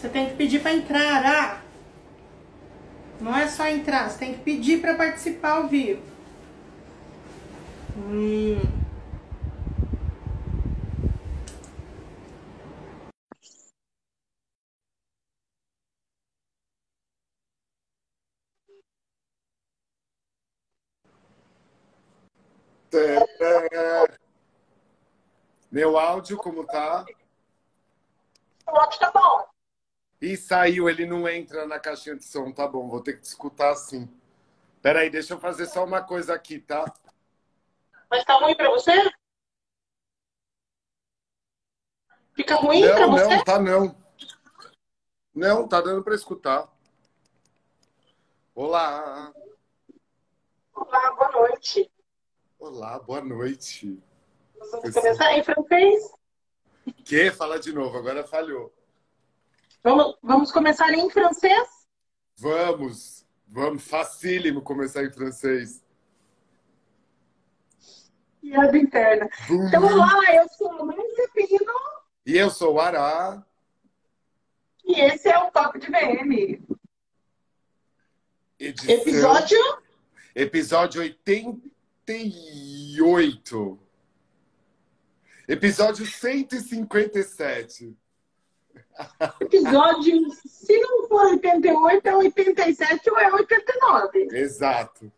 Você tem que pedir para entrar, ah. Não é só entrar, você tem que pedir para participar ao vivo. Hum. Meu áudio, como tá? O áudio tá bom. Ih, saiu, ele não entra na caixinha de som, tá bom, vou ter que te escutar assim. Peraí, deixa eu fazer só uma coisa aqui, tá? Mas tá ruim pra você? Fica ruim não, pra você? Não, tá não. Não, tá dando pra escutar. Olá. Olá, boa noite. Olá, boa noite. Vamos começar em francês? Que? Fala de novo, agora falhou. Vamos, vamos começar em francês? Vamos, vamos, facílimo começar em francês. Piada interna. Bum. Então, olá, eu sou a Márcia Pino. E eu sou o Ará. E esse é o Top de VM. Edição, Episódio? Episódio 88. Episódio 157. Episódio, se não for 88, é 87 ou é 89. Exato.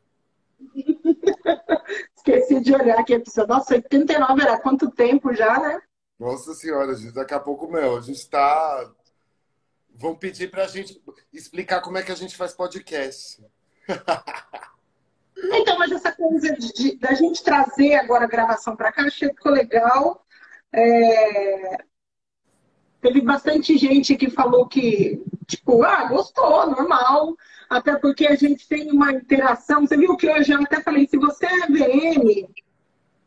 Esqueci de olhar aqui. episódio. Nossa, 89 era quanto tempo já, né? Nossa senhora, gente, daqui a pouco, meu, a gente tá. Vão pedir pra gente explicar como é que a gente faz podcast. Então, mas essa coisa de, da gente trazer agora a gravação pra cá, achei que ficou legal. É, Teve bastante gente que falou que, tipo, ah, gostou, normal. Até porque a gente tem uma interação. Você viu que hoje eu até falei, se você é VM,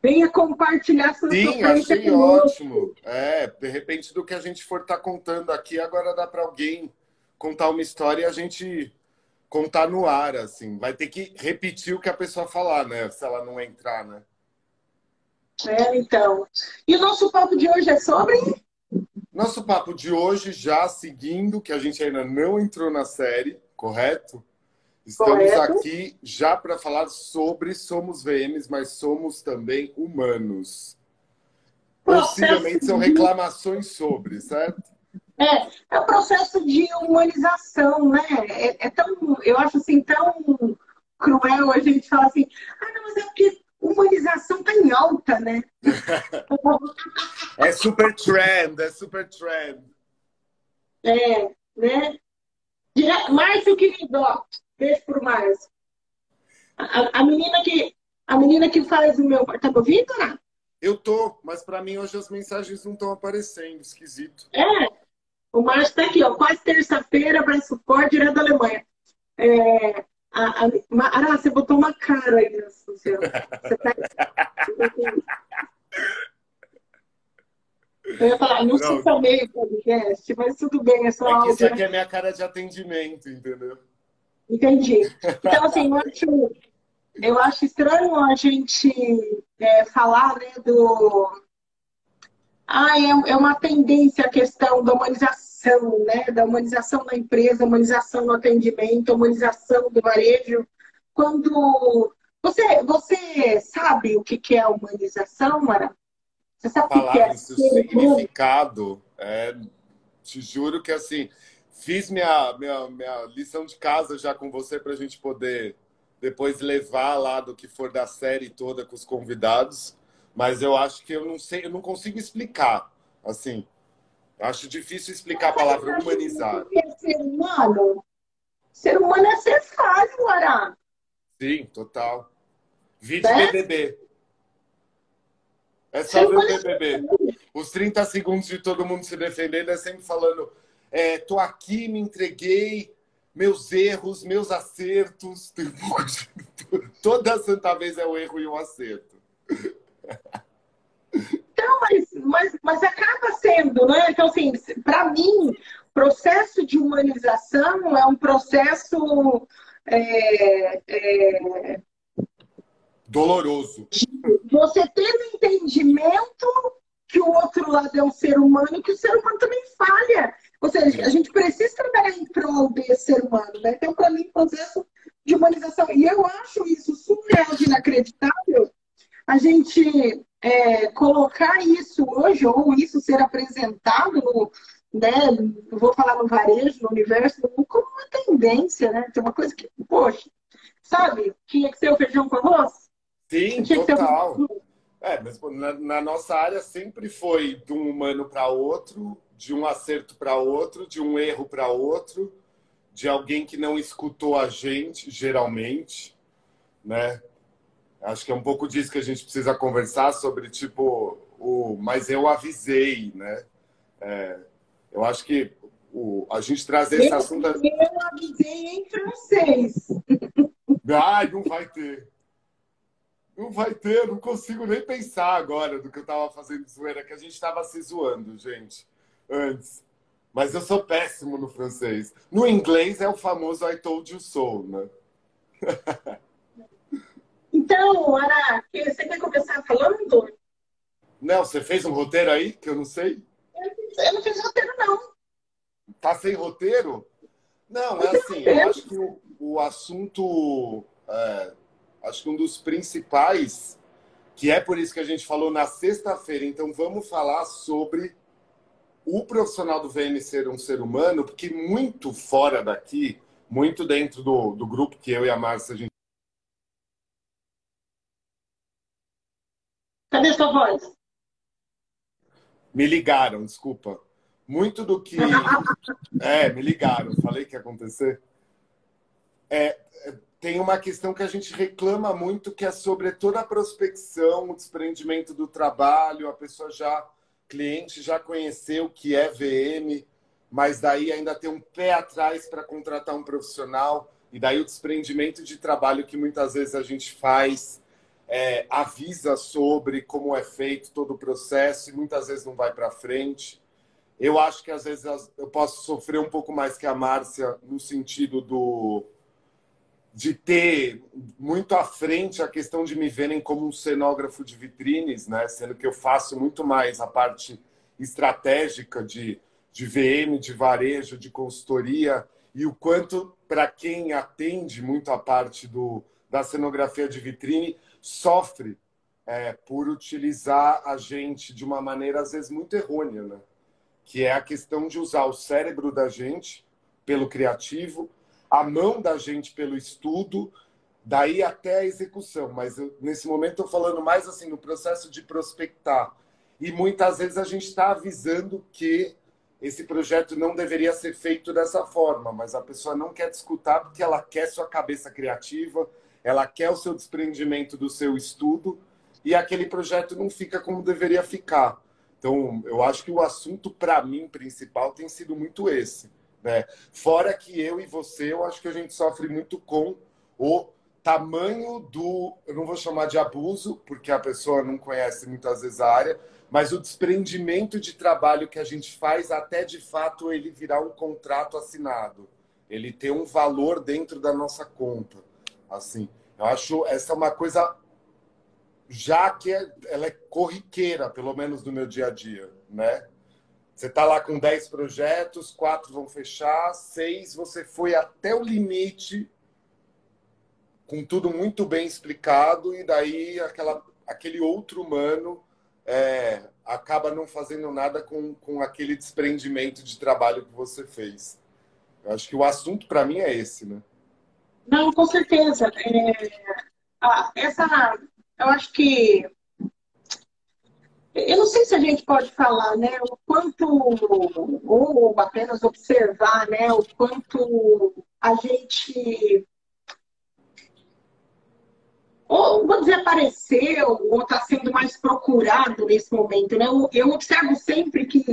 venha compartilhar sua Sim, sofrência achei ótimo. É, de repente, do que a gente for estar contando aqui, agora dá pra alguém contar uma história e a gente contar no ar, assim. Vai ter que repetir o que a pessoa falar, né? Se ela não entrar, né? É, então. E o nosso papo de hoje é sobre. Nosso papo de hoje, já seguindo, que a gente ainda não entrou na série, correto? Estamos Correto. aqui já para falar sobre somos VMs, mas somos também humanos. Possivelmente são reclamações sobre, certo? É, é o processo de humanização, né? É, é tão, eu acho assim, tão cruel a gente falar assim, ah, não, mas é porque humanização tá em alta, né? É super trend, é super trend. É, né? Dire- Márcio querido, ó, beijo pro Márcio. A, a- a menina que a menina que faz o meu, tá me ouvindo, né? Eu tô, mas para mim hoje as mensagens não estão aparecendo, esquisito. É, o Márcio tá aqui, ó, quase terça-feira, abraço forte, direto da Alemanha. É, a, a, Ara, você botou uma cara aí, nossa senhora. Você tá... Eu ia falar, não, Não. se chamei o podcast, mas tudo bem, é só É que isso áudio. aqui é minha cara de atendimento, entendeu? Entendi. Então, assim, eu acho, eu acho estranho a gente é, falar né, do. Ah, é, é uma tendência a questão da humanização, né? Da humanização da empresa, humanização no atendimento, humanização do varejo. Quando. Você, você sabe o que é humanização, Mara? Você sabe o que falar é isso, significado, é, te juro que assim, fiz minha, minha, minha lição de casa já com você para a gente poder depois levar lá do que for da série toda com os convidados, mas eu acho que eu não sei, eu não consigo explicar, assim, acho difícil explicar a palavra humanizar. É ser humano? Ser humano é ser falho, Ara. Sim, total. Vídeo Né? BBB. É Ser só ver o humano é BBB. Os 30 segundos de todo mundo se defendendo é sempre falando: é, tô aqui, me entreguei, meus erros, meus acertos. Um. Toda santa vez é o erro e o acerto. Então, mas, mas, mas acaba sendo, né? Então, assim, para mim, processo de humanização é um processo é, é, Doloroso. você ter o entendimento que o outro lado é um ser humano e que o ser humano também falha. Ou seja, a gente precisa trabalhar em prol desse ser humano, né? Então, para mim, processo de humanização. E eu acho isso surreal de inacreditável, a gente é, colocar isso hoje, ou isso ser apresentado no, né, vou falar no varejo, no universo, como uma tendência, né? Tem uma coisa que, poxa, sabe? Tinha que ser o feijão com arroz? Sim, total. É, mas na, na, nossa área sempre foi de um humano para outro, de um acerto para outro, de um erro para outro, de alguém que não escutou a gente, geralmente, né? Acho que é um pouco disso que a gente precisa conversar sobre, tipo, o mas eu avisei, né? É, eu acho que o, a gente trazer esse assunto. Eu avisei em francês. Ai, não vai ter. Não vai ter, não consigo nem pensar agora do que eu estava fazendo zoeira, que a gente estava se zoando, gente, antes. Mas eu sou péssimo no francês. No inglês é o famoso I told you so, né? então, Ana, você quer começar falando? Não, você fez um roteiro aí que eu não sei? Eu não fiz roteiro, não. Tá sem roteiro? Não, é assim, eu acho que o, o assunto, é, acho que um dos principais, que é por isso que a gente falou na sexta-feira, então vamos falar sobre o profissional do VM ser um ser humano, porque muito fora daqui, muito dentro do, do grupo que eu e a Márcia a gente. Cadê sua voz? Me ligaram, desculpa. Muito do que. É, me ligaram, falei que ia acontecer. É, é, tem uma questão que a gente reclama muito, que é sobre toda a prospecção, o desprendimento do trabalho, a pessoa já, cliente já conheceu o que é VM, mas daí ainda tem um pé atrás para contratar um profissional, e daí o desprendimento de trabalho que muitas vezes a gente faz é, avisa sobre como é feito todo o processo e muitas vezes não vai para frente. Eu acho que às vezes eu posso sofrer um pouco mais que a Márcia no sentido do de ter muito à frente a questão de me verem como um cenógrafo de vitrines, né? Sendo que eu faço muito mais a parte estratégica de, de VM, de varejo, de consultoria e o quanto para quem atende muito a parte do, da cenografia de vitrine sofre é, por utilizar a gente de uma maneira, às vezes, muito errônea, né? Que é a questão de usar o cérebro da gente pelo criativo, a mão da gente pelo estudo, daí até a execução. Mas eu, nesse momento estou falando mais assim no processo de prospectar. E muitas vezes a gente está avisando que esse projeto não deveria ser feito dessa forma, mas a pessoa não quer te escutar porque ela quer sua cabeça criativa, ela quer o seu desprendimento do seu estudo e aquele projeto não fica como deveria ficar. Então, eu acho que o assunto para mim principal tem sido muito esse, né? Fora que eu e você, eu acho que a gente sofre muito com o tamanho do, eu não vou chamar de abuso, porque a pessoa não conhece muitas vezes a área, mas o desprendimento de trabalho que a gente faz até de fato ele virar um contrato assinado, ele ter um valor dentro da nossa conta. Assim, eu acho essa é uma coisa já que é, ela é corriqueira, pelo menos no meu dia a dia, né? Você está lá com 10 projetos, quatro vão fechar, seis você foi até o limite, com tudo muito bem explicado, e daí aquela, aquele outro humano é, acaba não fazendo nada com, com aquele desprendimento de trabalho que você fez. Eu acho que o assunto para mim é esse, né? Não, com certeza. É, ah, essa, eu acho que eu não sei se a gente pode falar, né, o quanto ou apenas observar, né, o quanto a gente ou vou dizer apareceu ou está sendo mais procurado nesse momento, né? Eu, eu observo sempre que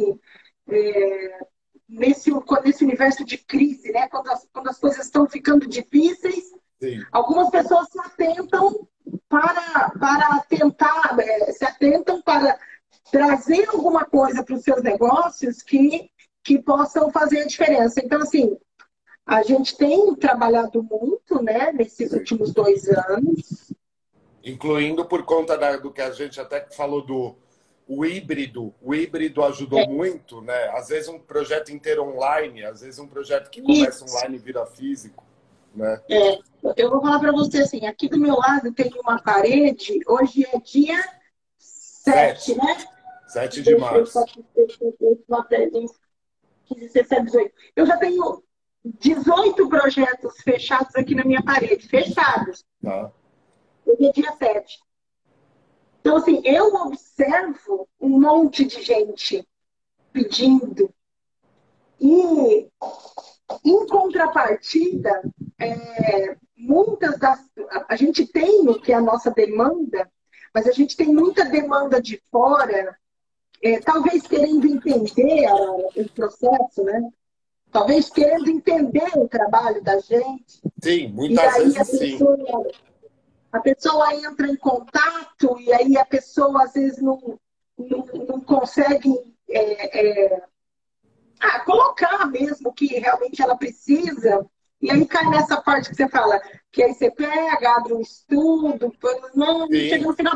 é, nesse, nesse universo de crise, né? Quando as, quando as coisas estão ficando difíceis, Sim. algumas pessoas se atentam para, para tentar, é, se atentam para trazer alguma coisa para os seus negócios que, que possam fazer a diferença. Então, assim, a gente tem trabalhado muito, né, nesses últimos dois anos. Incluindo por conta da, do que a gente até falou do o híbrido, o híbrido ajudou é. muito, né? Às vezes um projeto inteiro online, às vezes um projeto que começa Isso. online vira físico, né? É, eu vou falar para você assim, aqui do meu lado tem uma parede, hoje é dia 7, Sete. né? 7 de março. 15, 17, 18. Eu já tenho 18 projetos fechados aqui na minha parede, fechados. Tá. Hoje é dia 7. Então, assim, eu observo um monte de gente pedindo. E, em contrapartida, é, muitas das. A, gente tem o que é a nossa demanda, mas a gente tem muita demanda de fora, é, talvez querendo entender o processo, né? Talvez querendo entender o trabalho da gente. Sim, muitas vezes a pessoa, sim a pessoa entra em contato e aí a pessoa às vezes não, não, não consegue é, é, ah, colocar mesmo o que realmente ela precisa. E aí cai nessa parte que você fala, que aí você pega, abre um estudo, não, chega no final,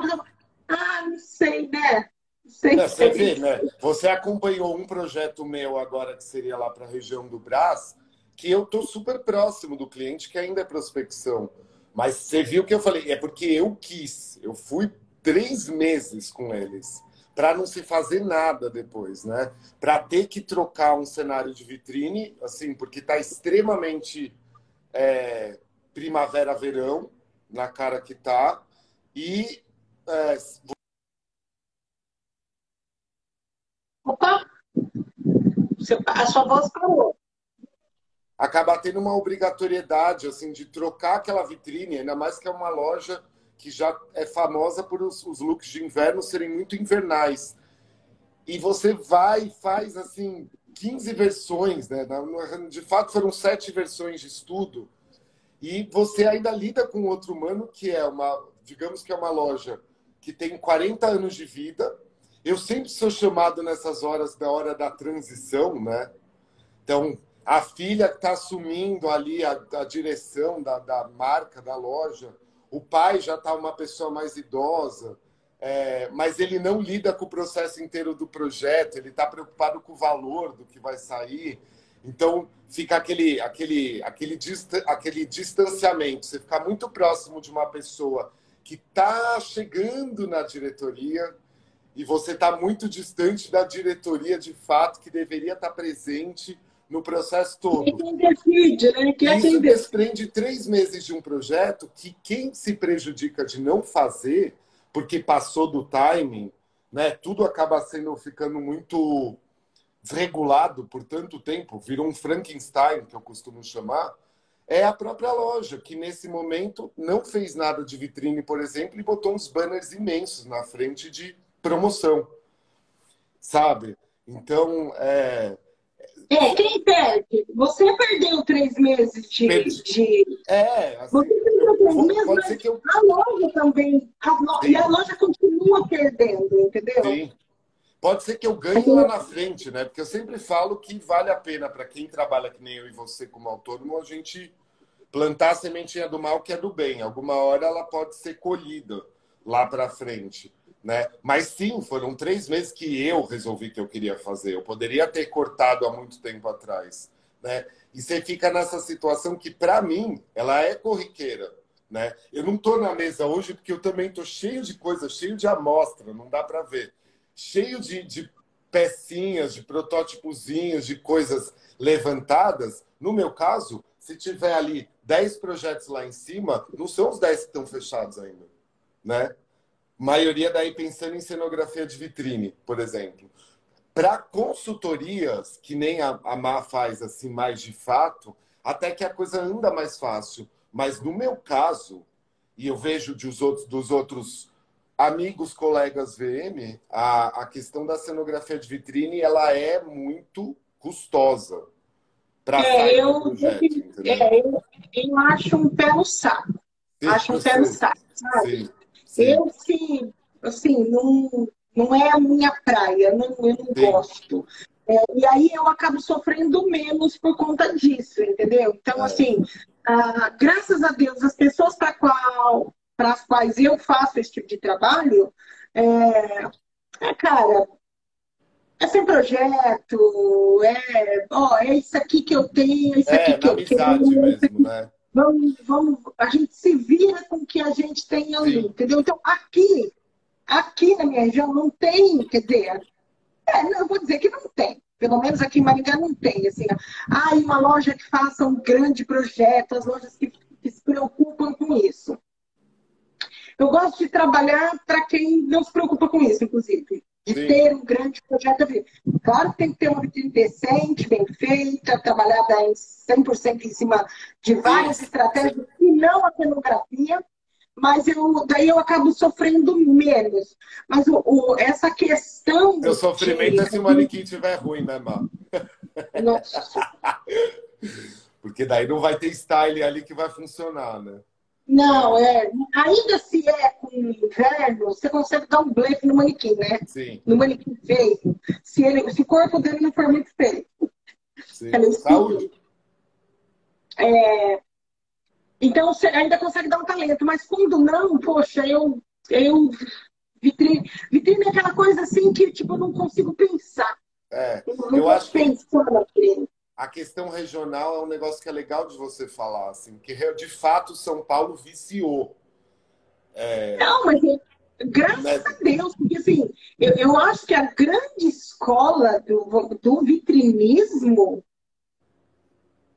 ah, não sei, né? Não sei, é, você vê, né? Você acompanhou um projeto meu agora que seria lá para a região do Brás, que eu tô super próximo do cliente, que ainda é prospecção. Mas você viu que eu falei, é porque eu quis. Eu fui três meses com eles para não se fazer nada depois, né? Para ter que trocar um cenário de vitrine, assim, porque está extremamente é, primavera-verão na cara que tá e é... Opa! A sua voz parou acaba tendo uma obrigatoriedade assim de trocar aquela vitrine, ainda mais que é uma loja que já é famosa por os, os looks de inverno serem muito invernais. E você vai e faz assim 15 versões, né? De fato foram sete versões de estudo. E você ainda lida com outro humano que é uma, digamos que é uma loja que tem 40 anos de vida. Eu sempre sou chamado nessas horas da hora da transição, né? Então, a filha está assumindo ali a, a direção da, da, marca, da loja, o pai já está uma pessoa mais idosa, é, mas ele não lida com o processo inteiro do projeto, ele está preocupado com o valor do que vai sair. Então, fica aquele, aquele, aquele, distan aquele distanciamento. Você ficar muito próximo de uma pessoa que está chegando na diretoria e você está muito distante da diretoria de fato, que deveria estar tá presente no processo todo. Isso desprende três meses de um projeto que quem se prejudica de não fazer, porque passou do timing, né? Tudo acaba sendo ficando muito desregulado por tanto tempo, virou um Frankenstein, que eu costumo chamar, é a própria loja, que nesse momento não fez nada de vitrine, por exemplo, e botou uns banners imensos na frente de promoção. Sabe? Então, é, é, quem perde? Você perdeu três meses de. de... É, assim, você perdeu três meses, mas eu... a loja também. A lo... E a loja continua perdendo, entendeu? Sim. Pode ser que eu ganhe lá na frente, né? Porque eu sempre falo que vale a pena para quem trabalha que nem eu e você como autônomo, a gente plantar a sementinha do mal que é do bem. Alguma hora ela pode ser colhida lá para frente. Né? Mas sim, foram três meses que eu resolvi que eu queria fazer. Eu poderia ter cortado há muito tempo atrás. Né? E você fica nessa situação que, para mim, ela é corriqueira. Né? Eu não estou na mesa hoje porque eu também estou cheio de coisas, cheio de amostra, não dá para ver. Cheio de, de pecinhas, de protótipozinhos, de coisas levantadas. No meu caso, se tiver ali 10 projetos lá em cima, não são os 10 que estão fechados ainda. Né? Maioria daí pensando em cenografia de vitrine, por exemplo. Para consultorias, que nem a, a Má faz assim mais de fato, até que a coisa anda mais fácil. Mas no meu caso, e eu vejo dos outros, dos outros amigos, colegas VM, a, a questão da cenografia de vitrine ela é muito custosa para é, sair eu, projeto. É, eu, eu, acho um pé no saco. Sim, acho um pé no saco, sabe? Sim. Eu, sim, assim, não, não é a minha praia, não, eu não sim. gosto. É, e aí eu acabo sofrendo menos por conta disso, entendeu? Então, é. assim, ah, graças a Deus, as pessoas para qual, as quais eu faço esse tipo de trabalho, é, É, cara, é sem projeto, é, ó, é isso aqui que eu tenho, é isso é, aqui que eu amizade tenho. mesmo, né? Vamos, vamos, a gente se vira com o que a gente tem ali, Sim. entendeu? Então, aqui, aqui na minha região não tem, quer dizer, é, não, eu vou dizer que não tem. Pelo menos aqui em Maringá não tem, assim, ah, uma loja que faça um grande projeto, as lojas que, que se preocupam com isso. Eu gosto de trabalhar para quem não se preocupa com isso, inclusive. De Sim. ter um grande projeto. Claro que tem que ter uma vitrine decente, bem feita, trabalhada em 100% em cima de várias Sim. estratégias, e não a cenografia, mas eu, daí eu acabo sofrendo menos. Mas o, o- essa questão. Seu sofrimento é de- se o manequim estiver ruim, né, Má? Nossa. Porque daí não vai ter style ali que vai funcionar, né? Não, é. Ainda se é com inverno, você consegue dar um blefe no manequim, né? Sim, No manequim feio. Se, ele, se o corpo dele não for muito feio. sim. É Saúde. Então você ainda consegue dar um talento, mas quando não, poxa, eu. eu vitrine, vitrine é aquela coisa assim que tipo, eu não consigo pensar. É. Eu não Eu acho que- pensando. A questão regional é um negócio que é legal de você falar, assim, que de fato São Paulo viciou. Não, mas é- graças Né? a Deus, porque assim, eu, eu acho que a grande escola do, do vitrinismo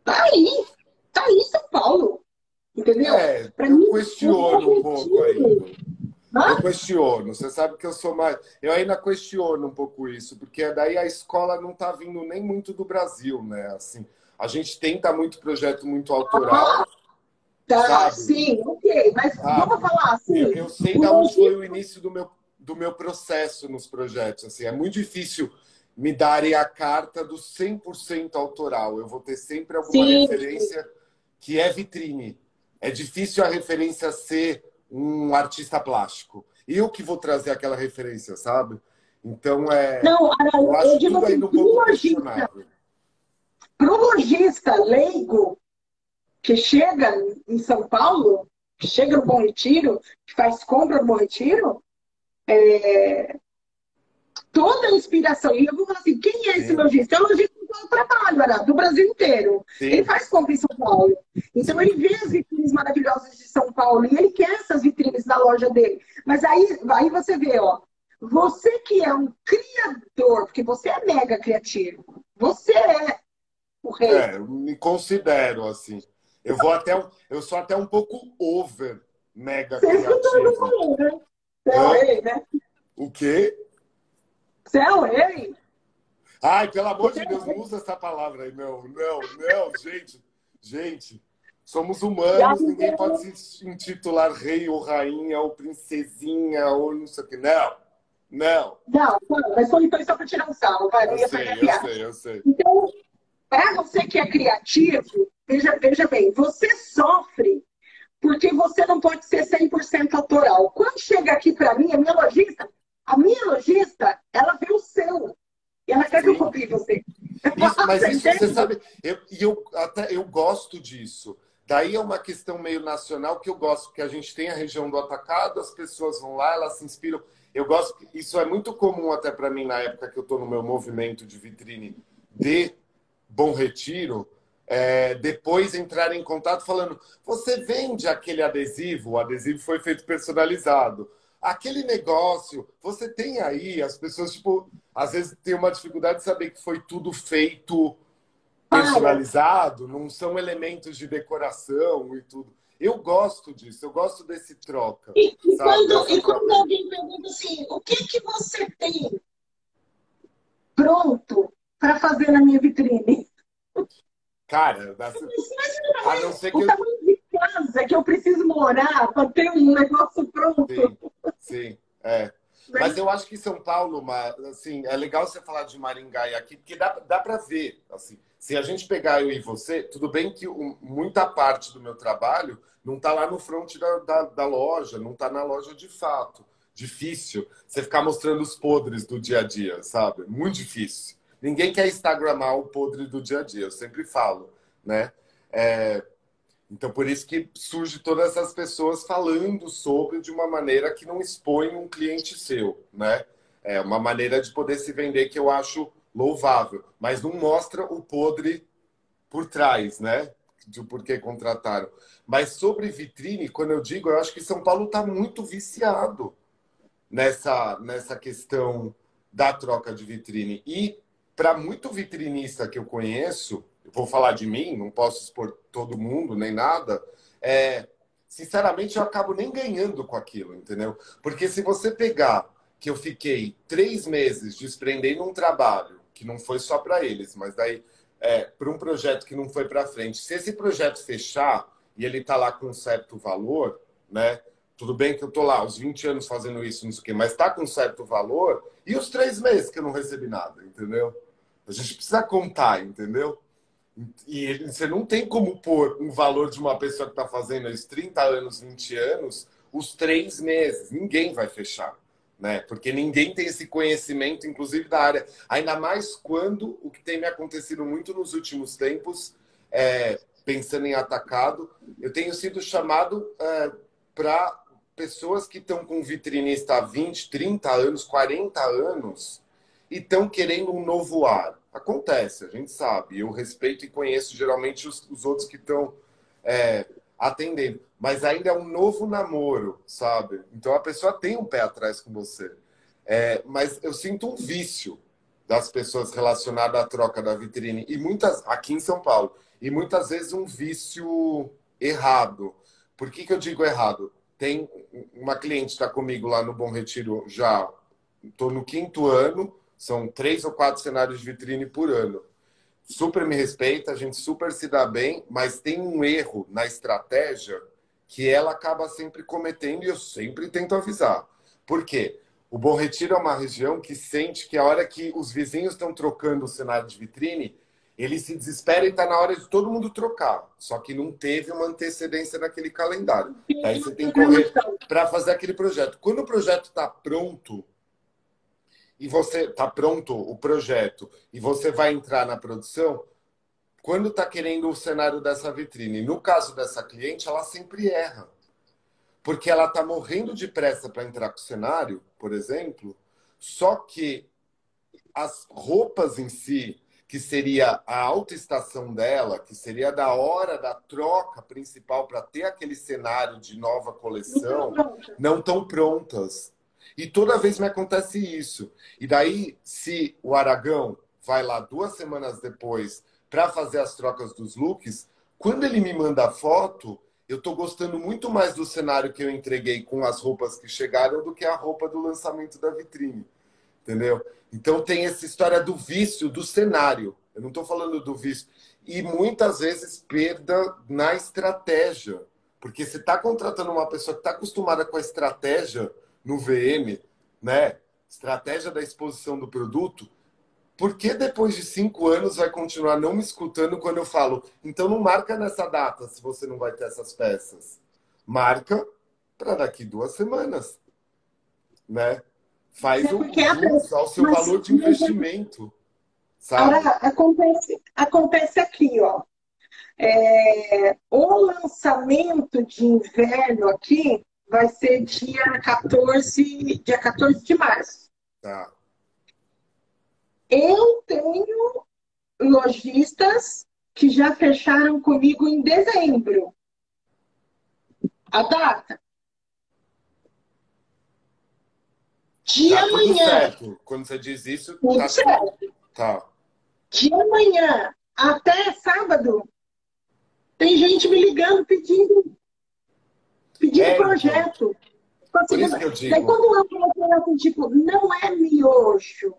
tá aí. Tá aí São Paulo. Entendeu? É, Pra eu mim, questiono um pouco ainda. Hã? Eu questiono. Você sabe que eu sou mais. Eu ainda questiono um pouco isso, porque daí a escola não está vindo nem muito do Brasil, né? Assim, a gente tenta muito projeto muito autoral. Tá, sim, ok. Mas Sabe? vamos falar assim. Eu, eu sei da onde foi o início do meu, do meu processo nos projetos. Assim, é muito difícil me darem a carta do 100% autoral. Eu vou ter sempre alguma Sim. referência que é vitrine. É difícil a referência ser um artista plástico. Eu que vou trazer aquela referência, sabe? Então é. Não, Eu eu, acho digo tudo assim, um pro pouco lojista, leigo que chega em São Paulo, que chega no Bom Retiro, que faz compra no Bom Retiro, é, toda a inspiração. E eu vou falar assim, quem é esse Sim. lojista? É o lojista do trabalho, do Brasil inteiro. Ele Sim, faz compra em São Paulo. Então ele vê as vitrines maravilhosas de São Paulo e ele quer essas vitrines na loja dele. Mas aí, aí você vê, ó, você que é um criador, porque você é mega criativo, você é o rei. é, eu me considero assim. Eu vou até um- eu sou até um pouco over mega Você o eu criativo. falei, né? Você é o rei, né? O quê? Você é o rei. Ai, pelo amor de Deus, não usa essa palavra aí, não. Não, não, gente. Gente, somos humanos, ninguém pode se intitular rei ou rainha ou princesinha ou não sei o que. Não, não. Não, não, mas foi, foi só para tirar um sarro, vai, Eu ia sei, eu sei, eu sei. Então, para você que é criativo, veja, veja bem, você sofre porque você não pode ser 100% autoral. Quando chega aqui para mim, a minha lojista, a minha lojista, ela vê o seu. E ela quer que eu copie você. Isso, mas isso você sabe, eu- eu, até eu gosto disso. Daí é uma questão meio nacional que eu gosto, porque a gente tem a região do atacado, as pessoas vão lá, elas se inspiram. Eu gosto, isso é muito comum até para mim na época que eu estou no meu movimento de vitrine de Bom Retiro, é, depois entrar em contato falando: você vende aquele adesivo? O adesivo foi feito personalizado. Aquele negócio, você tem aí, as pessoas, tipo, às vezes tem uma dificuldade de saber que foi tudo feito personalizado, não são elementos de decoração e tudo. Eu gosto disso, eu gosto desse troca. E, e sabe? quando, e quando alguém pergunta assim, o que, que você tem pronto para fazer na minha vitrine? Cara, dessa- a não ser que eu. Casa que eu preciso morar para ter um negócio pronto. Sim, sim, é. Mas eu acho que São Paulo, assim, é legal você falar de Maringá e aqui, porque dá, dá para ver, assim, se a gente pegar eu e você, tudo bem que muita parte do meu trabalho não está lá no front da, da, da loja, não está na loja de fato. Difícil você ficar mostrando os podres do dia a dia, sabe? Muito difícil. Ninguém quer instagramar o podre do dia a dia, eu sempre falo, né? É, então, por isso que surge todas essas pessoas falando sobre de uma maneira que não expõe um cliente seu, né? É uma maneira de poder se vender que eu acho louvável, mas não mostra o podre por trás, né? De por que contrataram. Mas sobre vitrine, quando eu digo, eu acho que São Paulo está muito viciado nessa, nessa questão da troca de vitrine. E para muito vitrinista que eu conheço, vou falar de mim, não posso expor todo mundo nem nada, é, sinceramente eu acabo nem ganhando com aquilo, entendeu? Porque se você pegar que eu fiquei três meses desprendendo um trabalho que não foi só para eles, mas daí é, para um projeto que não foi para frente. Se esse projeto fechar e ele está lá com um certo valor, né? Tudo bem que eu tô lá, os 20 anos fazendo isso, não sei o quê, mas está com certo valor, e os três meses que eu não recebi nada, entendeu? A gente precisa contar, entendeu? E você não tem como pôr um valor de uma pessoa que está fazendo isso 30 anos, 20 anos, os três meses. Ninguém vai fechar né? Porque ninguém tem esse conhecimento, inclusive da área. Ainda mais quando o que tem me acontecido muito nos últimos tempos, é, pensando em atacado, eu tenho sido chamado é, para pessoas que estão com vitrinista há 20, 30 anos, 40 anos e estão querendo um novo ar. Acontece, a gente sabe. Eu respeito e conheço geralmente os, os outros que estão é, atendendo. Mas ainda é um novo namoro, sabe? Então a pessoa tem um pé atrás com você. É, mas eu sinto um vício das pessoas relacionado à troca da vitrine e muitas aqui em São Paulo e muitas vezes um vício errado. Por que, que eu digo errado? Tem uma cliente está comigo lá no Bom Retiro já estou no quinto ano, são três ou quatro cenários de vitrine por ano super me respeita, a gente super se dá bem, mas tem um erro na estratégia que ela acaba sempre cometendo e eu sempre tento avisar. Por quê? O Bom Retiro é uma região que sente que a hora que os vizinhos estão trocando o cenário de vitrine, ele se desespera e está na hora de todo mundo trocar. Só que não teve uma antecedência naquele calendário. Aí você tem que correr para fazer aquele projeto. Quando o projeto está pronto, e você está pronto o projeto e você vai entrar na produção, quando está querendo o cenário dessa vitrine, no caso dessa cliente, ela sempre erra. Porque ela está morrendo de pressa para entrar com o cenário, por exemplo, só que as roupas em si, que seria a autoestação dela, que seria da hora da troca principal para ter aquele cenário de nova coleção, não estão prontas. E toda vez me acontece isso. E daí, se o Aragão vai lá duas semanas depois para fazer as trocas dos looks, quando ele me manda a foto, eu estou gostando muito mais do cenário que eu entreguei com as roupas que chegaram do que a roupa do lançamento da vitrine. Entendeu? Então tem essa história do vício do cenário. Eu não estou falando do vício. E muitas vezes perda na estratégia. Porque você está contratando uma pessoa que está acostumada com a estratégia no VM, né? Estratégia da exposição do produto. Por que depois de cinco anos vai continuar não me escutando quando eu falo? Então não marca nessa data se você não vai ter essas peças. Marca para daqui duas semanas, né? Faz é o jus ao seu valor de investimento. Sabe? Agora, acontece, acontece aqui, ó. É, o lançamento de inverno aqui vai ser dia 14, dia 14 de março. Tá. Eu tenho lojistas que já fecharam comigo em dezembro. A data. De tá amanhã. Certo. Quando você diz isso, tudo tá certo. Tá. De amanhã até sábado, tem gente me ligando pedindo Pedir é, projeto. Então, por eu digo. Daí quando eu falo assim, tipo, não é miojo.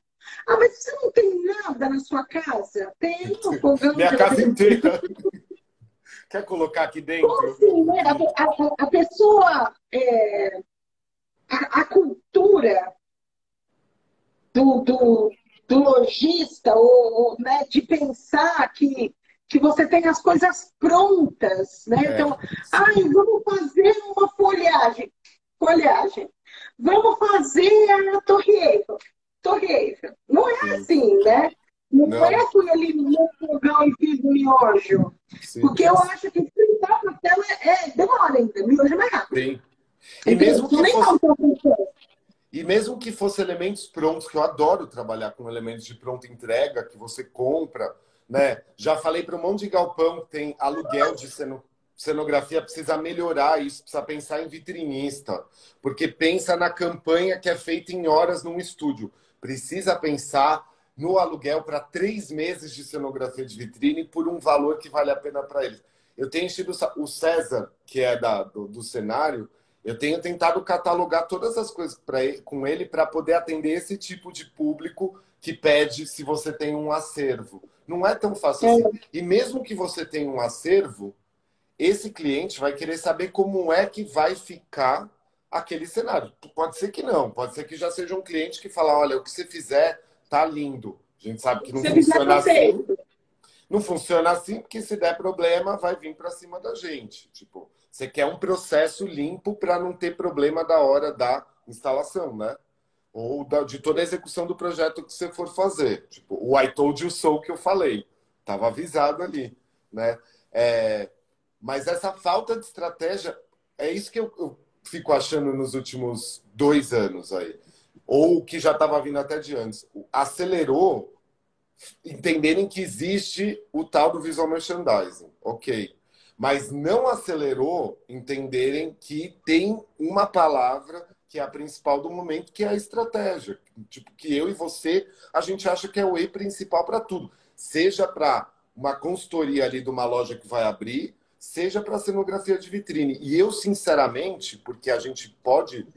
Ah, mas você não tem nada na sua casa? Tem um fogão. Minha casa inteira. Quer colocar aqui dentro? Como assim, né? a, a, a pessoa, é, a, a, cultura do, do, do lojista, ou, né, de pensar que que você tem as coisas prontas, né? É. Então, ai, vamos fazer uma folhagem. Folhagem. Vamos fazer a Torre Eiffel. Torre Eiffel. Não é Sim. assim, né? Não, não. é fui ali no fogão e fiz miojo. Sim. Porque eu acho que fritar na tela é, demora ainda. Miojo é mais rápido. Sim. E mesmo que fosse... E mesmo que fosse elementos prontos, que eu adoro trabalhar com elementos de pronta entrega, que você compra, né? Já falei para um monte de galpão que tem aluguel de cenografia, precisa melhorar isso, precisa pensar em vitrinista, porque pensa na campanha que é feita em horas num estúdio. Precisa pensar no aluguel para três meses de cenografia de vitrine por um valor que vale a pena para eles. Eu tenho enchido o César, que é da, do, do cenário, eu tenho tentado catalogar todas as coisas pra ele, com ele para poder atender esse tipo de público que pede se você tem um acervo. Não é tão fácil é. assim. E mesmo que você tenha um acervo, esse cliente vai querer saber como é que vai ficar aquele cenário. Pode ser que não, pode ser que já seja um cliente que fala, olha, o que você fizer tá lindo. A gente sabe que não você funciona assim. Não funciona assim, porque se der problema, vai vir para cima da gente. Tipo, você quer um processo limpo para não ter problema da hora da instalação, né? Ou da, de toda a execução do projeto que você for fazer. Tipo, o I told you so que eu falei. Tava avisado ali, né? É, mas essa falta de estratégia, é isso que eu, eu fico achando nos últimos dois anos aí. Ou que já estava vindo até de antes. Acelerou entenderem que existe o tal do visual merchandising, ok. Mas não acelerou entenderem que tem uma palavra que é a principal do momento, que é a estratégia. Tipo, que eu e você, a gente acha que é o E principal para tudo. Seja para uma consultoria ali de uma loja que vai abrir, seja para cenografia de vitrine. E eu, sinceramente, porque a gente pode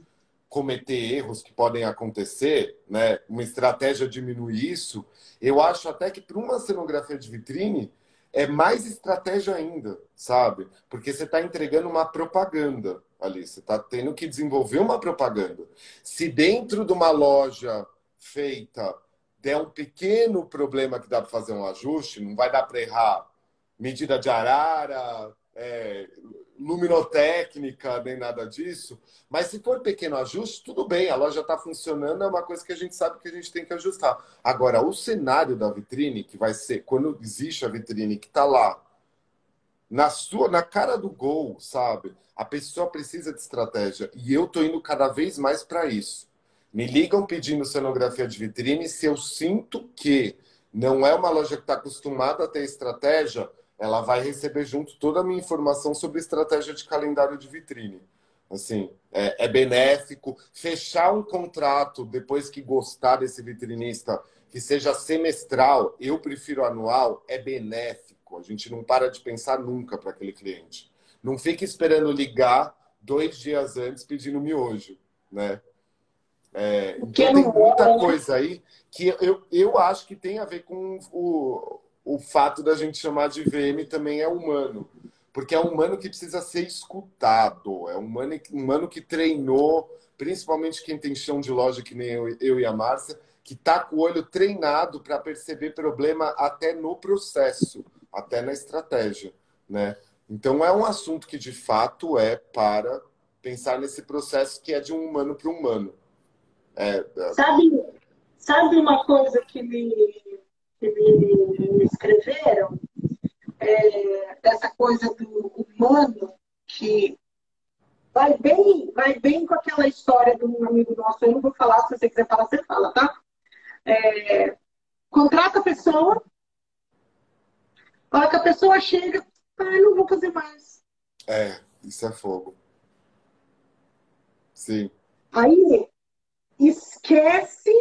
cometer erros que podem acontecer, né? Uma estratégia diminuir isso. Eu acho até que para uma cenografia de vitrine é mais estratégia ainda, sabe? Porque você está entregando uma propaganda ali, você está tendo que desenvolver uma propaganda. Se dentro de uma loja feita der um pequeno problema que dá para fazer um ajuste, não vai dar para errar medida de arara, é, luminotécnica, nem nada disso. Mas se for pequeno ajuste, tudo bem, a loja está funcionando, é uma coisa que a gente sabe que a gente tem que ajustar. Agora, o cenário da vitrine, que vai ser, quando existe a vitrine que está lá, na sua, na cara do gol, sabe? A pessoa precisa de estratégia. E eu tô indo cada vez mais para isso. Me ligam pedindo cenografia de vitrine se eu sinto que não é uma loja que está acostumada a ter estratégia, ela vai receber junto toda a minha informação sobre estratégia de calendário de vitrine. Assim, é, é benéfico. Fechar um contrato depois que gostar desse vitrinista, que seja semestral, eu prefiro anual, é benéfico. A gente não para de pensar nunca para aquele cliente. Não fique esperando ligar dois dias antes pedindo miojo, né? É, então tem muita coisa aí que eu, eu acho que tem a ver com o, o fato da gente chamar de VM também é humano. Porque é um humano que precisa ser escutado. É um humano, humano que treinou, principalmente quem tem chão de loja, que nem eu, eu e a Márcia, que está com o olho treinado para perceber problema até no processo, até na estratégia. Né? Então, é um assunto que, de fato, é para pensar nesse processo que é de um humano para um humano. É, é... Sabe, sabe uma coisa que me que me, me escreveram, é, dessa coisa do humano que vai bem, vai bem com aquela história de um amigo nosso. Eu não vou falar, se você quiser falar, você fala, tá? É, contrata a pessoa, a hora que a pessoa chega, ah, não vou fazer mais. É, isso é fogo. Sim. Aí esquece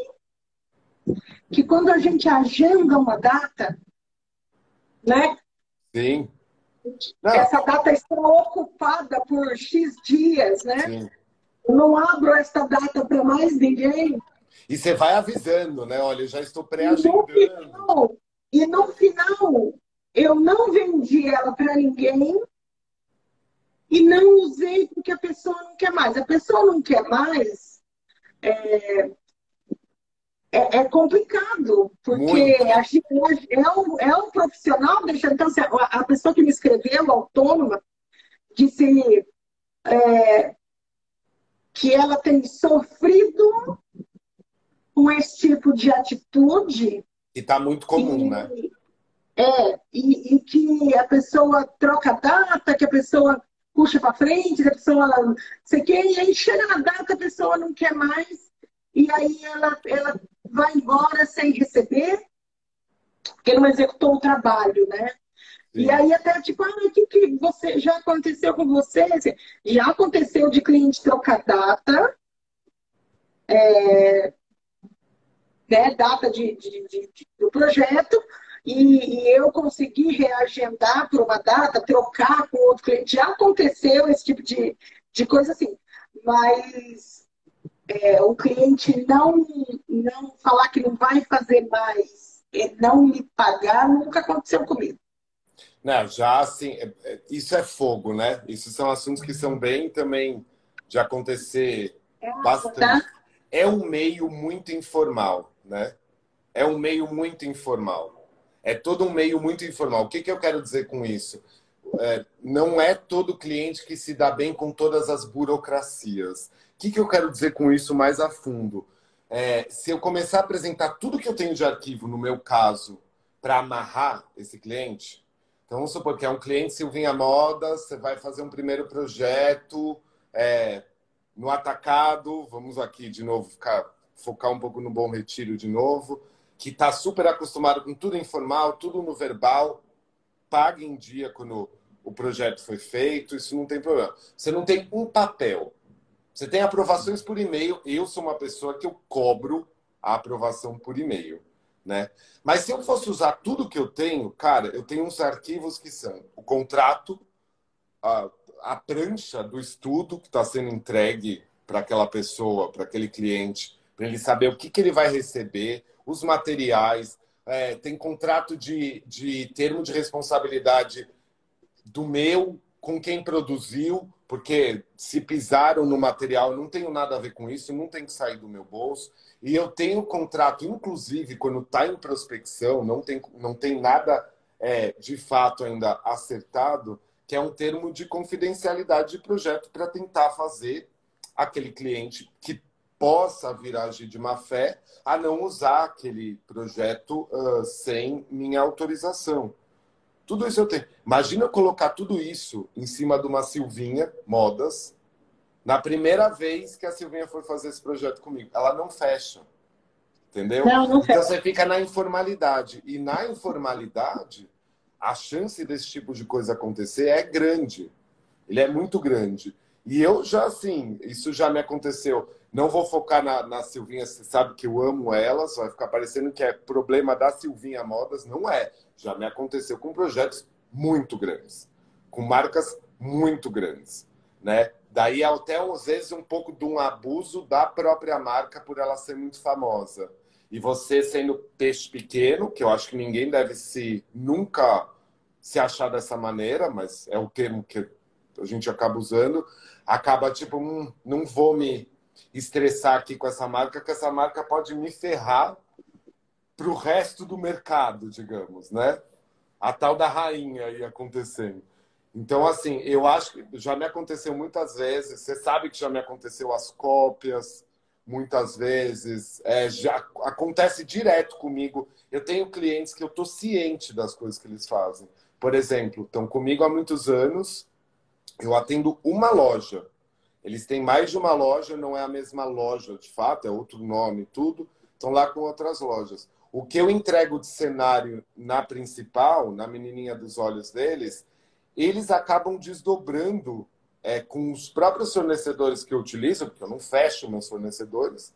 que quando a gente agenda uma data, né? Sim. Não. Essa data está ocupada por X dias, né? Sim. Eu não abro esta data para mais ninguém. E você vai avisando, né? Olha, eu já estou pré-agendando. E no final, eu não vendi ela para ninguém e não usei porque a pessoa não quer mais. A pessoa não quer mais, é, é, é complicado, porque a gente é um, é um profissional, deixa, então, a pessoa que me escreveu, autônoma, disse é, que ela tem sofrido com esse tipo de atitude. E está muito comum, né? É, e, e, que a pessoa troca data, que a pessoa puxa para frente, que a pessoa sei que, e aí chega na data, a pessoa não quer mais e aí ela, ela vai embora sem receber, porque não executou o trabalho, né? Sim. E aí até tipo, ah, o que, que você já aconteceu com você? Já aconteceu de cliente trocar data, é, né, data de, de, de, do projeto, e, e, eu consegui reagendar por uma data, trocar com outro cliente. Já aconteceu esse tipo de, de coisa assim, mas é, o cliente não, não falar que não vai fazer mais e não me pagar nunca aconteceu comigo. Não, já assim, é, é, isso é fogo, né? Isso são assuntos que são bem também de acontecer é, bastante. Tá? É um meio muito informal, né? É um meio muito informal. É todo um meio muito informal. O que, que eu quero dizer com isso? É, não é todo cliente que se dá bem com todas as burocracias. Que, que eu quero dizer com isso mais a fundo? É, se eu começar a apresentar tudo que eu tenho de arquivo, no meu caso, para amarrar esse cliente, então vamos supor que é um cliente Silvinha Moda, você vai fazer um primeiro projeto é, no atacado, vamos aqui de novo ficar, focar um pouco no Bom Retiro de novo que está super acostumado com tudo informal, tudo no verbal, paga em dia quando o projeto foi feito, isso não tem problema. Você não tem um papel. Você tem aprovações por e-mail. Eu sou uma pessoa que eu cobro a aprovação por e-mail, né? Mas se eu fosse usar tudo que eu tenho, cara, eu tenho uns arquivos que são o contrato, a, a prancha do estudo que está sendo entregue para aquela pessoa, para aquele cliente, para ele saber o que, que ele vai receber, os materiais, é, tem contrato de, de termo de responsabilidade do meu com quem produziu, porque se pisaram no material, não tenho nada a ver com isso, não tem que sair do meu bolso. E eu tenho contrato, inclusive, quando está em prospecção, não tem, não tem nada é, de fato ainda acertado, que é um termo de confidencialidade de projeto para tentar fazer aquele cliente que possa vir agir de má fé a não usar aquele projeto uh, sem minha autorização. Tudo isso eu tenho. Imagina eu colocar tudo isso em cima de uma Silvinha Modas, na primeira vez que a Silvinha for fazer esse projeto comigo. Ela não fecha. Entendeu? Não, não então você fica na informalidade. E na informalidade, a chance desse tipo de coisa acontecer é grande. Ele é muito grande. E eu já, assim, isso já me aconteceu. Não vou focar na, na Silvinha, você sabe que eu amo elas, vai ficar parecendo que é problema da Silvinha Modas. Não é. Já me aconteceu com projetos muito grandes, com marcas muito grandes, né? Daí até às vezes um pouco de um abuso da própria marca por ela ser muito famosa. E você sendo peixe pequeno, que eu acho que ninguém deve se nunca se achar dessa maneira, mas é o termo que a gente acaba usando, acaba tipo, hum, não vou me estressar aqui com essa marca, que essa marca pode me ferrar para o resto do mercado, digamos, né? A tal da rainha aí acontecendo. Então, assim, eu acho que já me aconteceu muitas vezes. Você sabe que já me aconteceu as cópias, muitas vezes. É, já acontece direto comigo. Eu tenho clientes que eu tô ciente das coisas que eles fazem. Por exemplo, estão comigo há muitos anos eu atendo uma loja. Eles têm mais de uma loja, não é a mesma loja de fato, é outro nome, tudo. Estão lá com outras lojas. O que eu entrego de cenário na principal, na menininha dos olhos deles, eles acabam desdobrando é, com os próprios fornecedores que eu utilizo, porque eu não fecho meus fornecedores,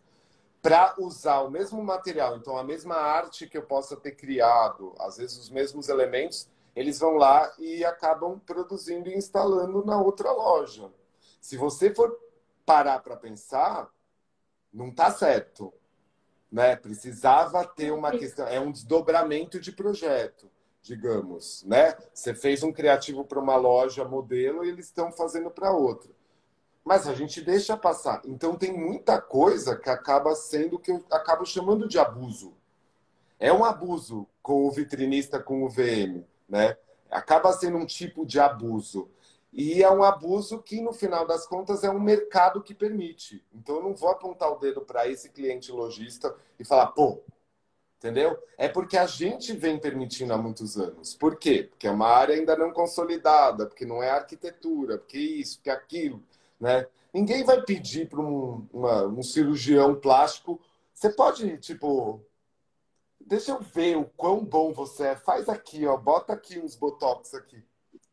para usar o mesmo material, então a mesma arte que eu possa ter criado, às vezes os mesmos elementos, eles vão lá e acabam produzindo e instalando na outra loja. Se você for parar para pensar, não está certo. Né? Precisava ter uma questão, é um desdobramento de projeto, digamos, né? Você fez um criativo para uma loja modelo e eles estão fazendo para outra. Mas a gente deixa passar. Então tem muita coisa que acaba sendo que eu acabo chamando de abuso. É um abuso com o vitrinista com o VM né? Acaba sendo um tipo de abuso. E é um abuso que, no final das contas, é um mercado que permite. Então, eu não vou apontar o dedo para esse cliente lojista e falar, pô, entendeu? É porque a gente vem permitindo há muitos anos. Por quê? Porque é uma área ainda não consolidada, porque não é arquitetura, porque isso, porque aquilo, né? ninguém vai pedir para um, um cirurgião plástico. Você pode, tipo, deixa eu ver o quão bom você é. Faz aqui, ó, bota aqui uns botox aqui.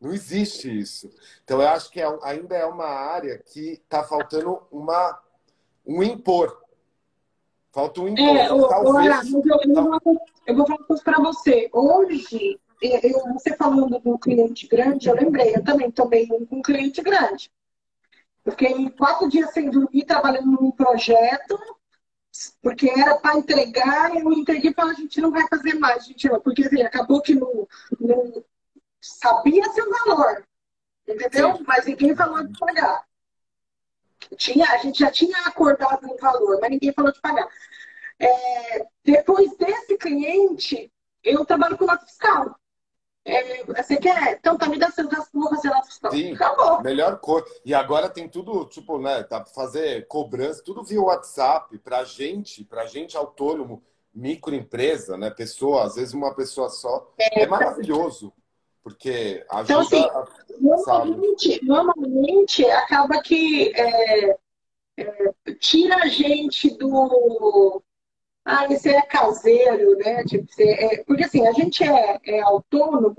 Não existe isso. Então, eu acho que é, ainda é uma área que está faltando uma, um impor. Falta um impor. É, Talvez... eu, eu, eu, eu vou falar uma coisa para você. Hoje, eu, você falando do cliente grande, eu lembrei, eu também tomei um um cliente grande. Eu fiquei quatro dias sem dormir, trabalhando num projeto, porque era para entregar, eu entreguei e falei, a gente não vai fazer mais, gente, porque assim, acabou que não, não sabia-se o valor, entendeu? Sim. Mas ninguém falou de pagar. Tinha, a gente já tinha acordado um valor, mas ninguém falou de pagar. É, depois desse cliente, eu trabalho com nota fiscal. É, você quer? Então tá me dando seu vou fazer nota fiscal. Sim, Acabou. melhor coisa. E agora tem tudo, tipo, né? Pra fazer cobrança, tudo via WhatsApp, pra gente, pra gente autônomo, microempresa, né? Pessoa, às vezes uma pessoa só. É, é maravilhoso. Porque ajuda então, assim, a, normalmente, normalmente acaba que é, é, tira a gente do ah, esse é caseiro, né? Tipo, é, porque assim, a gente é, é, autônomo,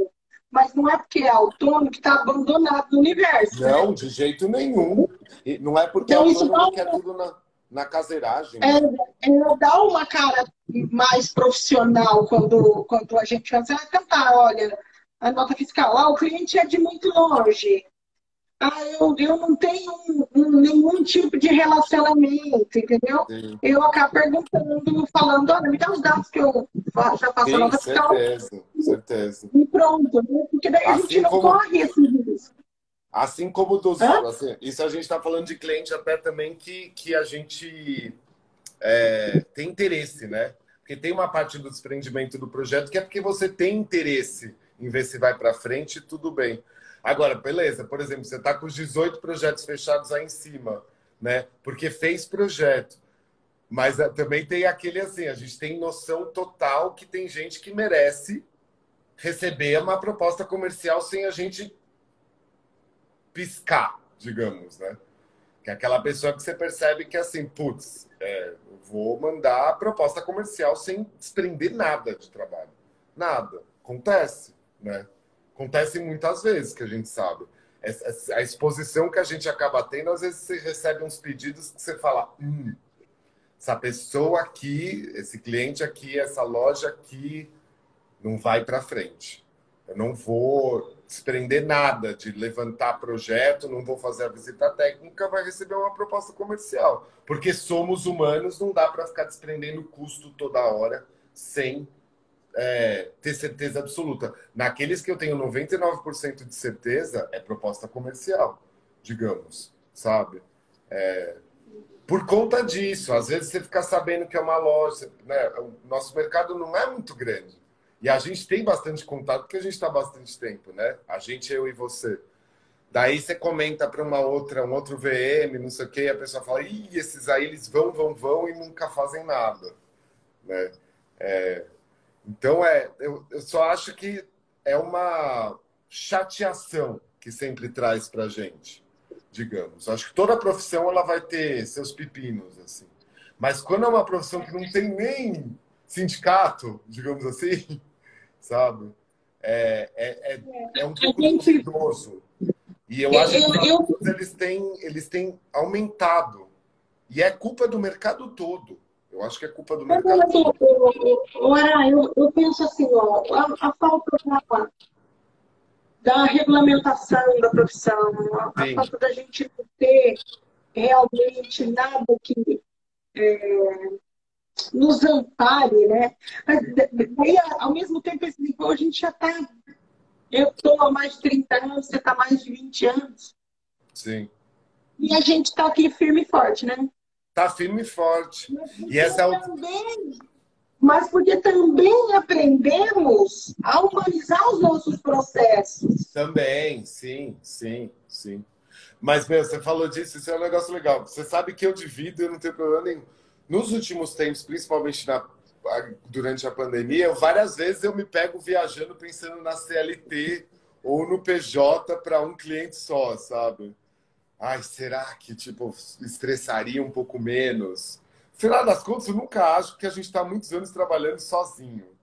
mas não é porque é autônomo que está abandonado no universo. Né? Não, né? de jeito nenhum. E não é porque então, é autônomo que é tudo na, na caseiragem. É, é dar uma cara mais profissional quando, quando a gente vai cantar, olha, a nota fiscal, ah, o cliente é de muito longe ah, eu, eu não tenho um, um, nenhum tipo de relacionamento, entendeu? Sim. Eu acabo perguntando, falando, olha, me dá os dados que eu já faço Sim, a nota fiscal. Certeza, certeza. E pronto, né? porque daí assim a gente não como... corre esse risco. Assim como dos. Assim, isso a gente está falando de cliente até também que, que a gente é, tem interesse, né? Porque tem uma parte do desprendimento do projeto que é porque você tem interesse em ver se vai para frente, tudo bem. Agora, beleza, por exemplo, você está com os 18 projetos fechados aí em cima, né? Porque fez projeto. Mas eh, também tem aquele assim, a gente tem noção total que tem gente que merece receber uma proposta comercial sem a gente piscar, digamos, né? Que é aquela pessoa que você percebe que assim, putz, é, vou mandar a proposta comercial sem desprender nada de trabalho. Nada. Acontece, né? Acontece muitas vezes que a gente sabe. A exposição que a gente acaba tendo, às vezes você recebe uns pedidos que você fala: hum, essa pessoa aqui, esse cliente aqui, essa loja aqui, não vai para frente. Eu não vou desprender nada de levantar projeto, não vou fazer a visita técnica, vai receber uma proposta comercial. Porque somos humanos, não dá para ficar desprendendo custo toda hora sem é, ter certeza absoluta. Naqueles que eu tenho 99% de certeza, é proposta comercial, digamos, sabe? É, por conta disso, às vezes você fica sabendo que é uma loja, né? O nosso mercado não é muito grande. E a gente tem bastante contato porque a gente está bastante tempo, né? A gente, eu e você. Daí você comenta para uma outra, um outro VM, não sei o quê, e a pessoa fala, ih, esses aí eles vão, vão, vão e nunca fazem nada. Né? É, então, é, eu, eu só acho que é uma chateação que sempre traz para gente, digamos. Acho que toda profissão ela vai ter seus pepinos, assim. Mas quando é uma profissão que não tem nem sindicato, digamos assim, sabe? É, é, é, é um pouco duvidoso. E eu acho que eles têm, eles têm aumentado. E é culpa do mercado todo. Eu acho que é culpa do mercado. Ora, eu, eu penso assim, ó, a, a falta da, da regulamentação da profissão, a, a, falta da gente não ter realmente nada que é, nos ampare, né? Mas, daí, ao mesmo tempo, esse nível, a gente já está. Eu estou há mais de 30 anos, você está mais de 20 anos. Sim. E a gente está aqui firme e forte, né? Tá firme e forte. E essa é também, mas porque também aprendemos a humanizar os nossos processos. Também, sim, sim, sim. Mas, meu, você falou disso, isso é um negócio legal. Você sabe que eu divido, eu não tenho problema nenhum. Nos últimos tempos, principalmente na, durante a pandemia, várias vezes eu me pego viajando pensando na CLT ou no PJ para um cliente só, sabe? Ai, será que tipo estressaria um pouco menos? Final das contas, eu nunca acho que a gente está muitos anos trabalhando sozinho.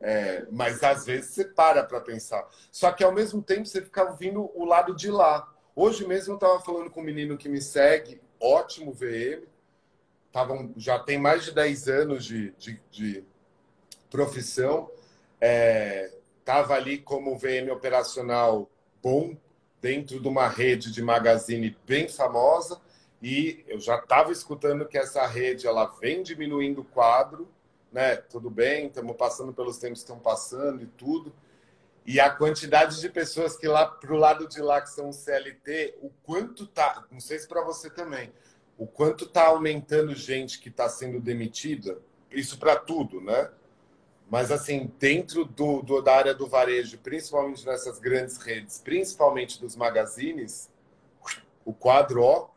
É, mas às vezes você para para pensar. Só que ao mesmo tempo você fica ouvindo o lado de lá. Hoje mesmo eu estava falando com um menino que me segue, ótimo VM, tavam, já tem mais de 10 anos de, de, de profissão, estava é, ali como VM operacional bom, dentro de uma rede de magazine bem famosa, e eu já estava escutando que essa rede ela vem diminuindo o quadro, né? Tudo bem, estamos passando pelos tempos que estão passando e tudo. E a quantidade de pessoas que lá pro lado de lá que são CLT, o quanto tá, não sei se para você também, o quanto tá aumentando gente que está sendo demitida, isso para tudo, né? Mas assim, dentro do, do, da área do varejo, principalmente nessas grandes redes, principalmente dos magazines, o quadro, ó,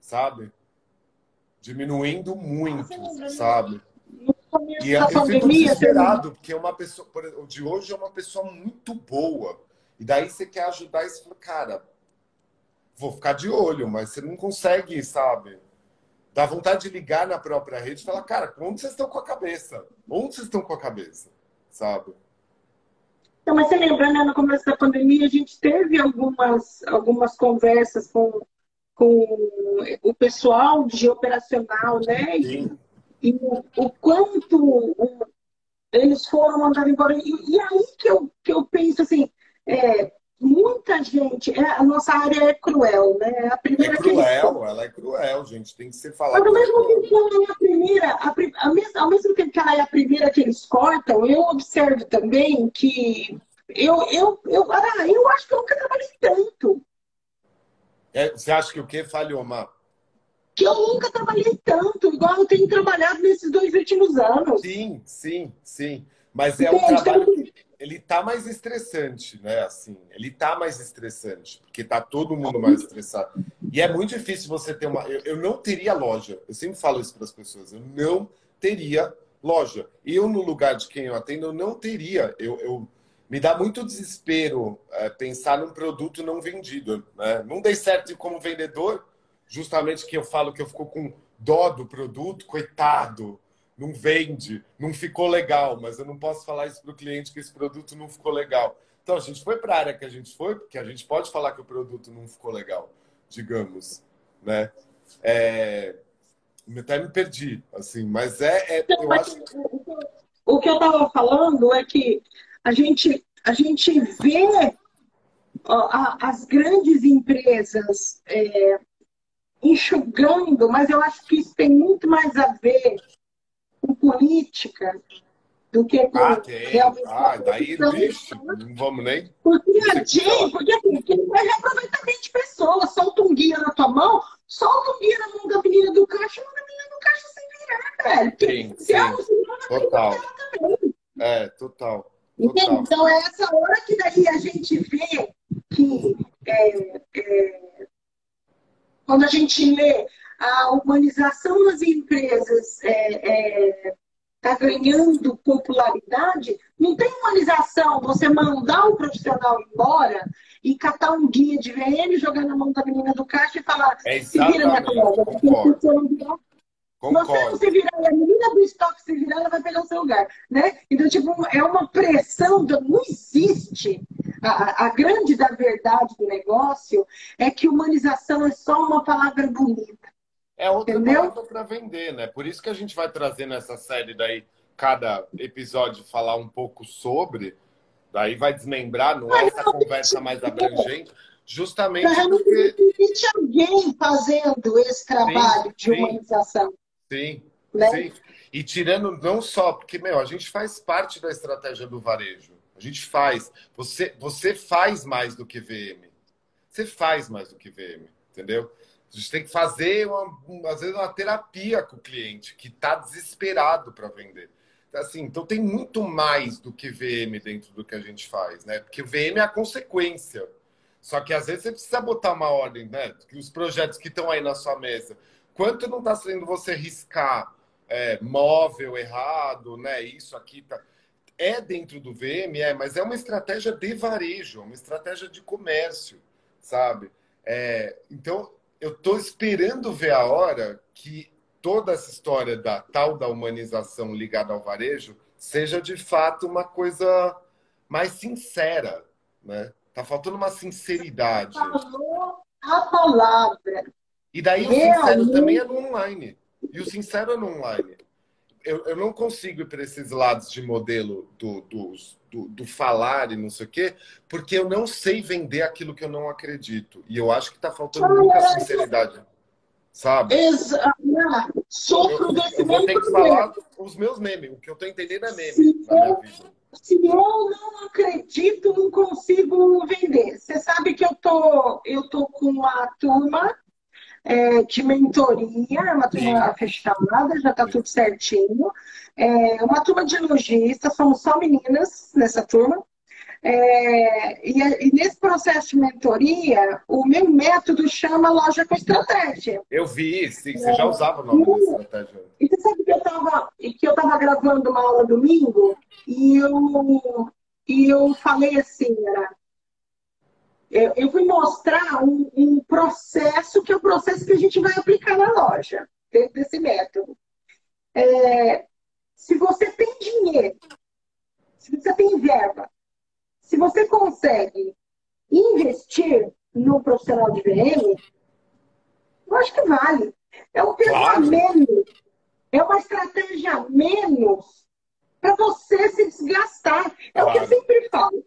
sabe? Diminuindo muito, sabe? E eu fico desesperado, porque uma pessoa, o de hoje é uma pessoa muito boa. E daí você quer ajudar e você fala, cara, vou ficar de olho, mas você não consegue, sabe? Dá vontade de ligar na própria rede e falar, cara, onde vocês estão com a cabeça? Onde vocês estão com a cabeça? Sabe? Não, mas você lembra, né, no começo da pandemia, a gente teve algumas, algumas conversas com com o pessoal de operacional, né? E, e o, quanto eles foram mandados embora. E, e, aí que eu, que eu penso assim, é, muita gente, é, a nossa área é cruel, né? A primeira é cruel, que ela é cruel, gente, tem que ser falado. Mas ao mesmo tempo que ela é a primeira, a, a, ao mesmo tempo que ela é a primeira que eles cortam, eu observo também que eu, eu, eu, ah, eu acho que eu nunca trabalhei tanto. É, você acha que o quê falhou, Má? Que eu nunca trabalhei tanto, igual eu tenho trabalhado nesses dois últimos anos. Sim, sim, sim. Mas é um trabalho que ele tá mais estressante, né? Assim, ele tá mais estressante, porque tá todo mundo mais estressado. E é muito difícil você ter uma. Eu, eu não teria loja. Eu sempre falo isso para as pessoas. Eu não teria loja. Eu, no lugar de quem eu atendo, eu não teria. Eu, eu me dá muito desespero é, pensar num produto não vendido. Né? Não dei certo como vendedor, justamente que eu falo que eu fico com dó do produto, coitado, não vende, não ficou legal, mas eu não posso falar isso para o cliente que esse produto não ficou legal. Então a gente foi para a área que a gente foi, porque a gente pode falar que o produto não ficou legal, digamos, né? É... Até me perdi, assim, mas é, é eu acho. O que eu estava falando é que a gente, a gente vê as grandes empresas é, enxugando, mas eu acho que isso tem muito mais a ver com política do que com ah, realmente. Ah, daí, bicho, não vamos nem. Porque a gente, porque assim, que não é reaproveitamento de pessoas, solta um guia na tua mão, solta um guia na mão da menina do caixa manda a menina do caixa sem virar, velho. Sim, sim. Total. É, total. Então, é essa hora que daí a gente vê que é, é, quando a gente lê a humanização das empresas está é, é, ganhando popularidade, não tem humanização você mandar o profissional embora e catar um guia de VM, jogar na mão da menina do caixa e falar é se vira minha colega, Concordo. Você se virar, a menina do estoque se virar, ela vai pegar o seu lugar, né? Então, tipo, é uma pressão, não existe. A, a grande da verdade do negócio é que humanização é só uma palavra bonita. É outra entendeu? palavra para vender, né? Por isso que a gente vai trazer nessa série daí, cada episódio falar um pouco sobre, daí vai desmembrar, não é essa conversa mais abrangente, justamente porque... Não existe alguém fazendo esse trabalho sim, de humanização. Sim, né? sim. E tirando não só, porque, meu, a gente faz parte da estratégia do varejo. A gente faz. Você, você faz mais do que VM. Você faz mais do que VM, entendeu? A gente tem que fazer, uma, às vezes, uma terapia com o cliente que está desesperado para vender. Assim, então tem muito mais do que VM dentro do que a gente faz, né? Porque VM é a consequência. Só que às vezes você precisa botar uma ordem, né? Os projetos que estão aí na sua mesa Quanto não está sendo você riscar é, móvel errado, né? Isso aqui tá. É dentro do VM, é, mas é uma estratégia de varejo, uma estratégia de comércio, sabe? É, então, eu estou esperando ver a hora que toda essa história da tal da humanização ligada ao varejo seja de fato uma coisa mais sincera, né? Tá faltando uma sinceridade. Falou a palavra. E daí Realmente... o sincero também é no online. E o sincero é no online. Eu, eu não consigo ir para esses lados de modelo do, do, do, do, falar e não sei o quê, porque eu não sei vender aquilo que eu não acredito. E eu acho que está faltando muita sinceridade. Sabe? Exato. Sofro desse eu vou ter que falar os meus memes. O que eu estou entendendo é meme se vida. Se eu não acredito, não consigo vender. Você sabe que eu tô, eu tô com a turma é, de mentoria, é uma turma Sim. fechada, já está tudo certinho. É uma turma de lojistas, somos só meninas nessa turma. É, e, e, nesse processo de mentoria, o meu método chama Loja com Estratégia. Eu vi, sim, você já usava o nome da estratégia. E você sabe que eu estava que eu tava gravando uma aula domingo e eu, e eu falei assim, era, eu, fui mostrar um, um, processo que é o processo que a gente vai aplicar na loja, dentro desse método. É, se você tem dinheiro, se você tem verba, se você consegue investir no profissional de VM, eu acho que vale. É um pensamento, claro. é uma estratégia menos para você se desgastar. É claro. o que eu sempre falo.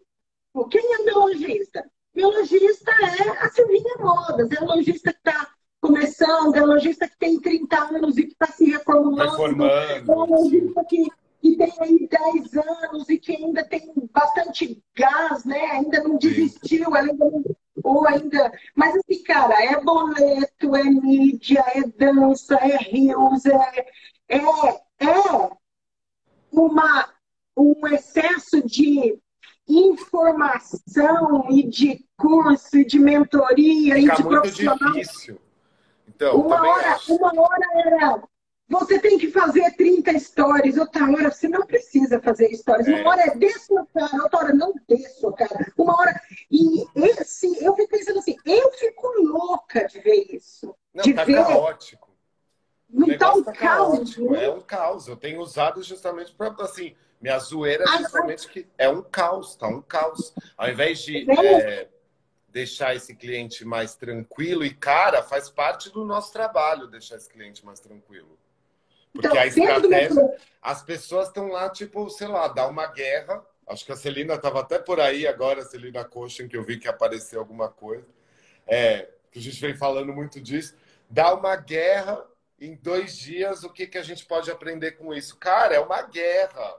Quem é meu lojista? Meu lojista é a Silvinha Modas, é o lojista que está começando, é o lojista que tem 30 anos e que está se reformulando. Reformando. É o lojista que que tem aí 10 anos e que ainda tem bastante gás, né? Ainda não desistiu, ainda não, ou ainda. Mas assim, cara, é boleto, é mídia, é dança, é rios, é, é, é uma, um excesso de informação e de curso e de mentoria Fica e de muito profissional. Difícil. Então, uma hora, acho. uma hora era você tem que fazer 30 stories, outra hora você não precisa fazer stories. É. Uma hora é cara, outra hora não cara. Uma hora. E esse, eu fico pensando assim, eu fico louca de ver isso. Não, de tá ver... caótico. Não tá um tá caos. Né? É um caos. Eu tenho usado justamente para, assim, minha zoeira é justamente que é um caos, tá um caos. Ao invés de é, deixar esse cliente mais tranquilo, e cara, faz parte do nosso trabalho deixar esse cliente mais tranquilo. Porque então, a estratégia, as pessoas estão lá, tipo, sei lá, dá uma guerra. Acho que a Celina estava até por aí agora, a Celina Cochen, que eu vi que apareceu alguma coisa. É, que a gente vem falando muito disso. Dá uma guerra em dois dias, o que, que a gente pode aprender com isso? Cara, é uma guerra.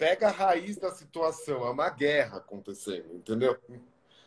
Pega a raiz da situação, é uma guerra acontecendo, entendeu?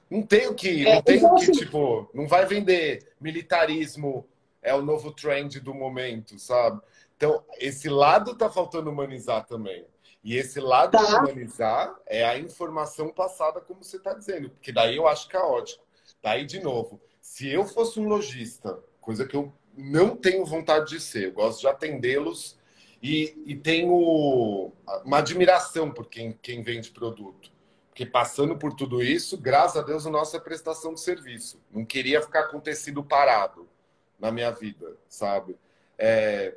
Não tem o que, não é, tem o que, assim tipo, não vai vender militarismo, é o novo trend do momento, sabe? Então, esse lado tá faltando humanizar também. E esse lado tá. de humanizar é a informação passada, como você está dizendo, porque daí eu acho caótico. Daí, de novo, se eu fosse um lojista, coisa que eu não tenho vontade de ser, eu gosto de atendê-los e, e, tenho uma admiração por quem, quem vende produto. Porque passando por tudo isso, graças a Deus, a nossa é prestação de serviço. Não queria ficar acontecido parado na minha vida, sabe? É,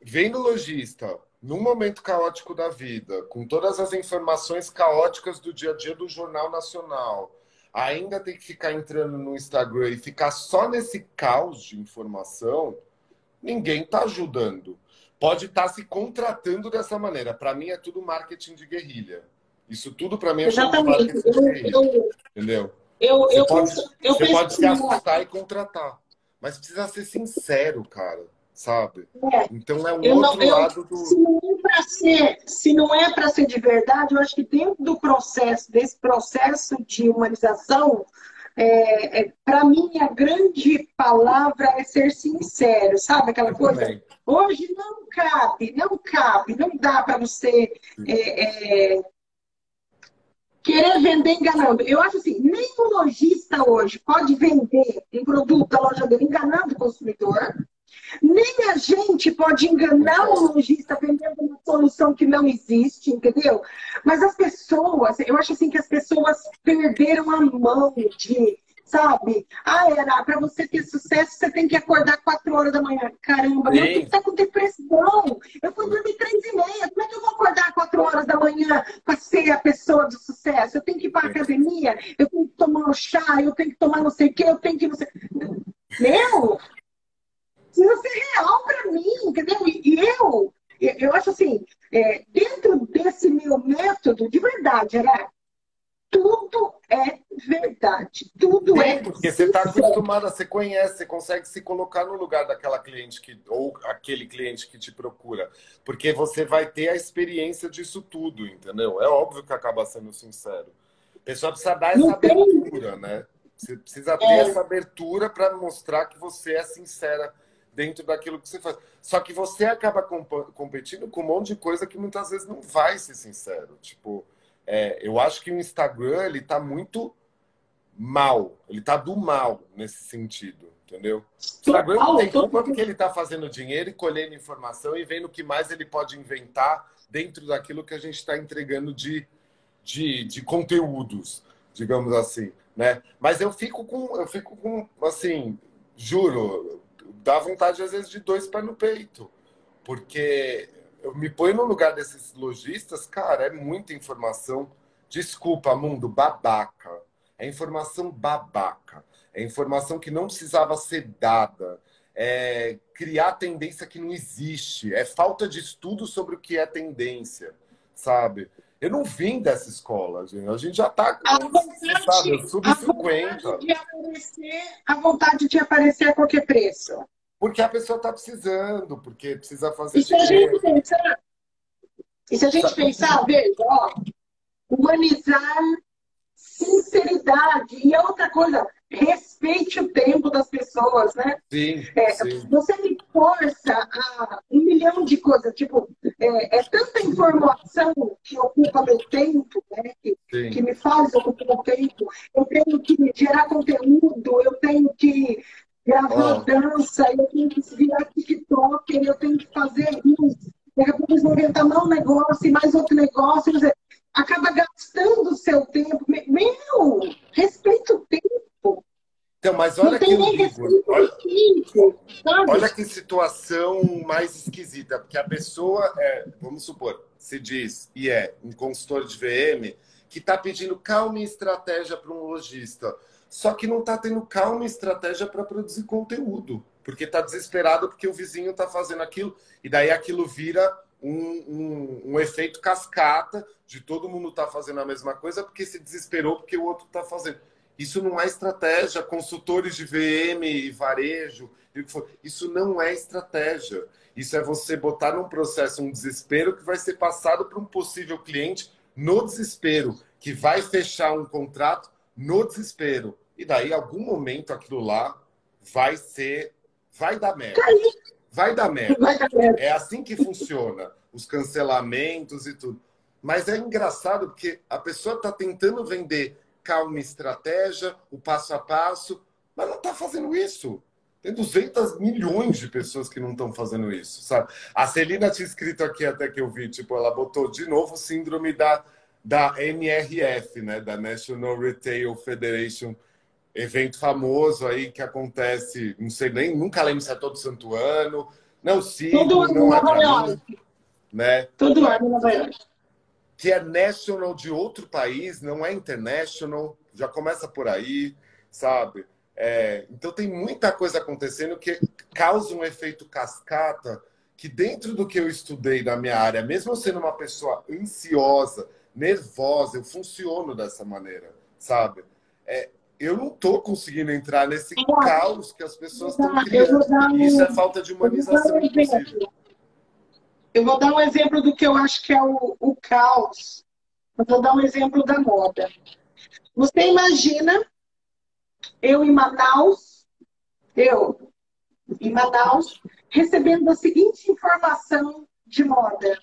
vendo lojista num momento caótico da vida, com todas as informações caóticas do dia a dia do Jornal Nacional, ainda tem que ficar entrando no Instagram e ficar só nesse caos de informação, ninguém está ajudando. Pode estar tá se contratando dessa maneira. Para mim é tudo marketing de guerrilha. Isso tudo para mim é marketing de guerrilha. Entendeu? Eu, você eu, pode, eu, você pode se assustar e contratar. Mas precisa ser sincero, cara sabe? É. Então é um eu outro não, lado do. Se não é para ser, se não é para ser de verdade, eu acho que dentro do processo, desse processo de humanização, é, é, para mim a grande palavra é ser sincero, sabe aquela coisa? Também. Hoje não cabe, não cabe, não dá para você é, é, querer vender enganando. Eu acho assim, nem o lojista hoje pode vender um produto da loja dele enganando o consumidor, nem a gente pode enganar o lojista vendendo uma solução que não existe, entendeu? Mas as pessoas, eu acho assim que as pessoas perderam a mão de, sabe? Ah, era para você ter sucesso, você tem que acordar quatro horas da manhã. Caramba, Sim. meu filho tá com depressão. Eu fui dormir três e meia. Como é que eu vou acordar quatro horas da manhã para ser a pessoa do sucesso? Eu tenho que ir para academia, eu tenho que tomar um chá, eu tenho que tomar não sei o quê, eu tenho que não sei. Meu, precisa ser real para mim, entendeu? E eu, eu acho assim, é, dentro desse meu método, de verdade, né? tudo é verdade. Tudo Sim, é. Porque você está acostumada, você conhece, você consegue se colocar no lugar daquela cliente que, ou aquele cliente que te procura. Porque você vai ter a experiência disso tudo, entendeu? É óbvio que acaba sendo sincero. A pessoa precisa dar essa abertura, né? Você precisa ter é. essa abertura para mostrar que você é sincera dentro daquilo que você faz. Só que você acaba comp competindo com um monte de coisa que muitas vezes não vai ser sincero. Tipo, é, eu acho que o Instagram ele tá muito mal, ele tá do mal nesse sentido, entendeu? O Instagram não tem culpa porque ele tá fazendo dinheiro e colhendo informação e vendo o que mais ele pode inventar dentro daquilo que a gente está entregando de, de, de conteúdos, digamos assim, né? Mas eu fico com, eu fico com, assim, juro, dá vontade às vezes de dois pés no peito, porque eu me ponho no lugar desses lojistas, cara, é muita informação. Desculpa, mundo, babaca. É informação babaca. É informação que não precisava ser dada. É criar tendência que não existe. É falta de estudo sobre o que é tendência, sabe? Eu não vim dessa escola, gente. A gente já está sabe, sub-50. A vontade de aparecer a qualquer preço. Porque a pessoa está precisando, porque precisa fazer. E se a gente pensar, e se a gente pensar, veja, ó, humanizar, sinceridade e outra coisa, respeite o tempo das pessoas, né? Sim, é, sim. Você me força a um milhão de coisas, tipo, é, é tanta informação que ocupa meu tempo, né? Que, que me faz ocupar meu tempo. Eu tenho que gerar conteúdo, eu tenho que gravar oh. dança, eu tenho que virar TikToker, eu tenho que fazer isso. Daqui a pouco eles vão inventar mais um negócio e mais outro negócio. Dizer, acaba gastando o seu tempo. Meu, respeita o tempo. Então, mas olha que olha, olha que situação mais esquisita, porque a pessoa é, vamos supor, se diz e é um consultor de VM que está pedindo calma e estratégia para um lojista só que não está tendo calma e estratégia para produzir conteúdo, porque está desesperado porque o vizinho está fazendo aquilo, e daí aquilo vira um, um, um efeito cascata de todo mundo estar tá fazendo a mesma coisa porque se desesperou porque o outro está fazendo. Isso não é estratégia. Consultores de VM e varejo, isso não é estratégia. Isso é você botar num processo um desespero que vai ser passado para um possível cliente no desespero, que vai fechar um contrato no desespero. E daí, algum momento, aquilo lá vai ser. Vai dar merda. Vai dar merda. É assim que funciona. Os cancelamentos e tudo. Mas é engraçado porque a pessoa está tentando vender calma estratégia, o passo a passo, mas não está fazendo isso. Tem 200 milhões de pessoas que não estão fazendo isso, sabe? A Celina tinha escrito aqui até que eu vi, tipo, ela botou de novo síndrome da, da NRF, né? Da National Retail Federation evento famoso aí que acontece, não sei nem, nunca lembro se é todo santo ano. Não sigo, todo ano não é Nova York. né? Todo ano em Nova York. Que é national de outro país, não é international, já começa por aí, sabe? É, então tem muita coisa acontecendo que causa um efeito cascata que dentro do que eu estudei na minha área, mesmo sendo uma pessoa ansiosa, nervosa, eu funciono dessa maneira, sabe? É, eu não estou conseguindo entrar nesse caos que as pessoas estão criando. Um, Isso é falta de humanização, inclusive. Eu vou dar um exemplo do que eu acho que é o, o caos. Eu vou dar um exemplo da moda. Você imagina eu em Manaus, eu em Manaus, recebendo a seguinte informação de moda.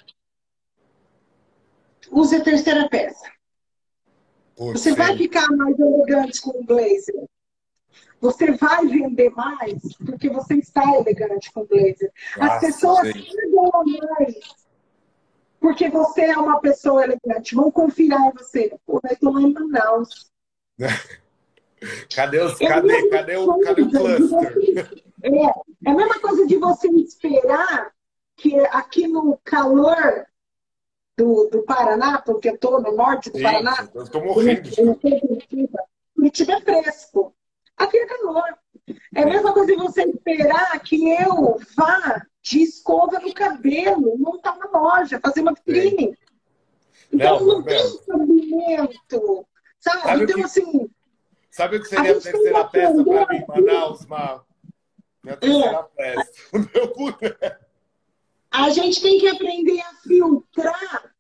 Use a terceira peça. Por você sim. vai ficar mais elegante com o blazer. Você vai vender mais porque você está elegante com o blazer. As pessoas chegam mais porque você é uma pessoa elegante. Vão confiar em você. Pô, eu estou lá em Manaus. Cadê, os, cadê, cadê, o, cadê o cluster? É, é a mesma coisa de você esperar que aqui no calor do, do Paraná, porque eu estou no norte do Sim, Paraná. Eu estou morrendo. Curitiba é fresco. Aqui é calor. É a mesma coisa de você esperar que eu vá de escova no cabelo, montar uma loja, fazer uma vitrine. Então não, não tem movimento. Sabe? sabe então, que, assim. Sabe o que seria a, a terceira peça para mim, Manaus, Mar? Minha terceira é. peça. O meu boneco. A gente tem que aprender a filtrar.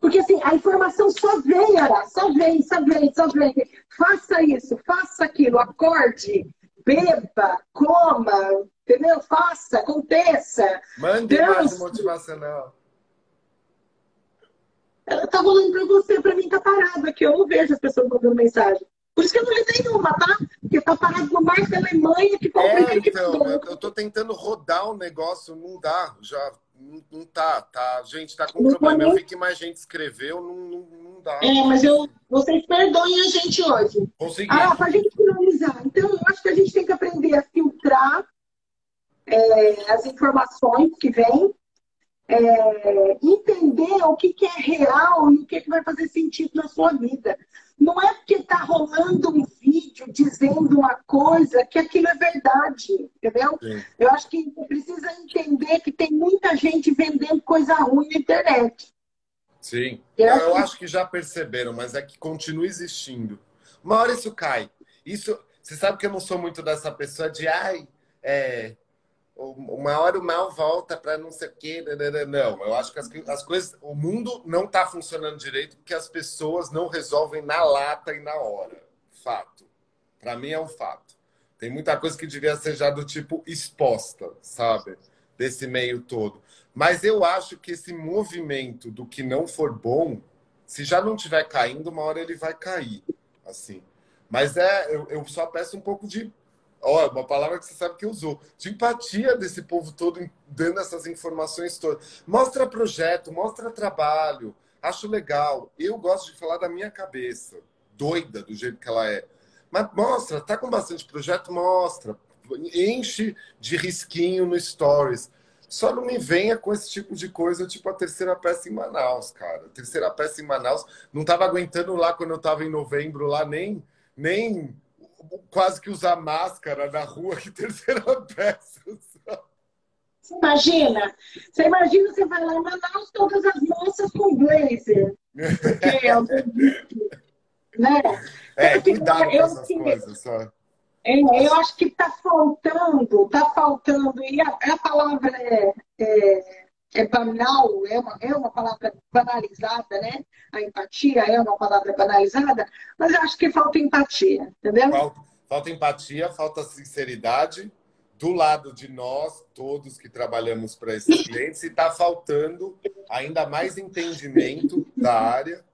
Porque assim, a informação só vem, Ara, só vem, só vem, só vem. Faça isso, faça aquilo, acorde, beba, coma, entendeu? Faça, aconteça. Mande mais motivacional. Ela tá rolando para você, para mim tá parado aqui. Eu não vejo as pessoas mandando mensagem. Por isso que eu não li nenhuma, tá? Porque tá parado no mar da Alemanha que é, então, eu tô tentando rodar o um negócio, não dá, já não, não tá, tá. Gente, tá com não problema. Eu vi que mais gente escreveu, não, não, não dá. É, mas eu, vocês perdoem a gente hoje. Consegui. Ah, pra gente finalizar. Então, eu acho que a gente tem que aprender a filtrar é, as informações que vêm, é, entender o que, que é real e o que, que vai fazer sentido na sua vida. Não é porque está rolando um vídeo dizendo uma coisa que aquilo é verdade, entendeu? Sim. Eu acho que precisa entender que tem muita gente vendendo coisa ruim na internet. Sim, eu, eu acho que já perceberam, mas é que continua existindo. Uma hora isso cai. Isso, você sabe que eu não sou muito dessa pessoa de ai, é, uma hora o mal volta para não sei o quê. Né, né, né. Não, eu acho que as, as coisas. O mundo não está funcionando direito porque as pessoas não resolvem na lata e na hora. Fato. Para mim é um fato. Tem muita coisa que devia ser já do tipo exposta, sabe? Desse meio todo. Mas eu acho que esse movimento do que não for bom, se já não estiver caindo, uma hora ele vai cair. Assim. Mas é, eu, eu só peço um pouco de Ó, uma palavra que você sabe que usou. De empatia desse povo todo dando essas informações todas. Mostra projeto, mostra trabalho. Acho legal. Eu gosto de falar da minha cabeça. Doida do jeito que ela é. Mas mostra, tá com bastante projeto? Mostra. Enche de risquinho no Stories. Só não me venha com esse tipo de coisa, tipo a terceira peça em Manaus, cara. A terceira peça em Manaus. Não tava aguentando lá quando eu tava em novembro, lá nem, nem quase que usar máscara na rua, que terceira peça. Você imagina? Você imagina, você vai lá em Manaus, todas as moças com blazer. Porque é o né? É, cuidado com essas que, coisas, só. É, eu acho que está faltando, está faltando, e a, a palavra é, é, é, banal, é uma, é uma palavra banalizada, né? A empatia é uma palavra banalizada, mas eu acho que falta empatia, entendeu? Falta, falta empatia, falta sinceridade do lado de nós, todos que trabalhamos para esses clientes, e está faltando ainda mais entendimento da área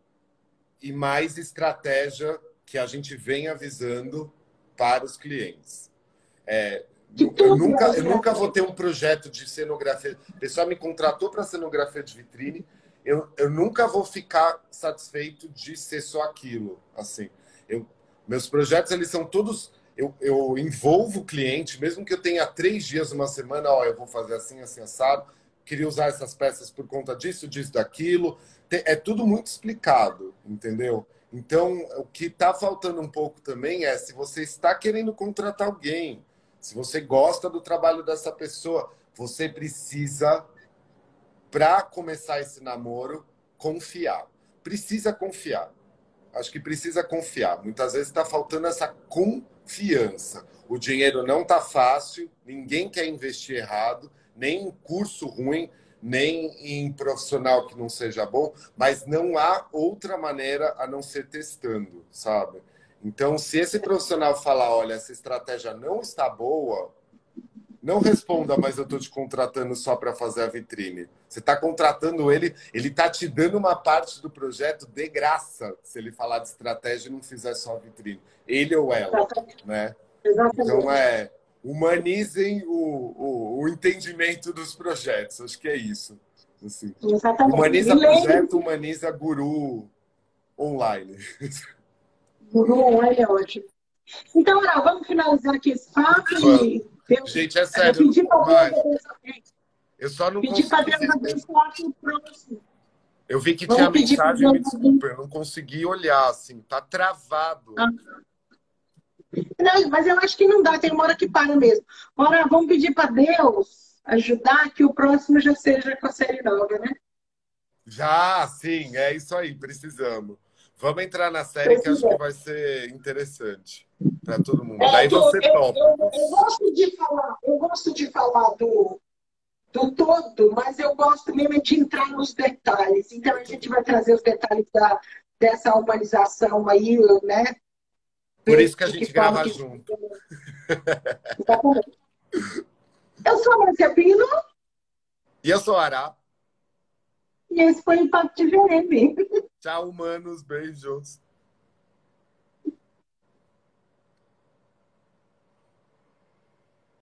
e mais estratégia que a gente vem avisando para os clientes. É, eu nunca, eu nunca vou ter um projeto de cenografia. O pessoal me contratou para cenografia de vitrine. Eu, eu nunca vou ficar satisfeito de ser só aquilo. Assim, eu, meus projetos eles são todos. Eu, eu envolvo o cliente, mesmo que eu tenha três dias, uma semana, ó, eu vou fazer assim, assim, assado. Queria usar essas peças por conta disso, disso, daquilo. É tudo muito explicado, entendeu? Então, o que está faltando um pouco também é se você está querendo contratar alguém, se você gosta do trabalho dessa pessoa, você precisa, para começar esse namoro, confiar. Precisa confiar. Acho que precisa confiar. Muitas vezes está faltando essa confiança. O dinheiro não está fácil, ninguém quer investir errado, nem em curso ruim, nem em profissional que não seja bom, mas não há outra maneira a não ser testando, sabe? Então, se esse profissional falar, olha, essa estratégia não está boa, não responda, mas eu estou te contratando só para fazer a vitrine. Você está contratando ele, ele está te dando uma parte do projeto de graça, se ele falar de estratégia e não fizer só a vitrine. Ele ou ela, né? Então, é, humanizem o, o, o entendimento dos projetos. Acho que é isso. Assim. Humaniza projeto, humaniza guru online. Não é hoje. Então, Ara, vamos finalizar aqui esse papo e. Gente, é sério. Eu pedi para. Eu só não pedi para abençoar o próximo. Eu vi que Vamos tinha mensagem, me desculpa, eu não consegui olhar, assim, tá travado. Ah. Não, mas eu acho que não dá, tem uma hora que para mesmo. Ora, vamos pedir para Deus ajudar que o próximo já seja com a série nova, né? Já, sim, é isso aí, precisamos. Vamos entrar na série que acho que vai ser interessante para todo mundo. É, Daí você eu, topa. Eu, eu, gosto de falar, eu gosto de falar do, do todo, mas eu gosto mesmo de entrar nos detalhes. Então a gente vai trazer os detalhes da, dessa humanização aí, né? Por isso que a gente que grava que... junto. Exatamente. Eu sou a Márcia Pino. E eu sou a Ará. E esse foi o Impacto de Vereme. Tchau, humanos. Beijos.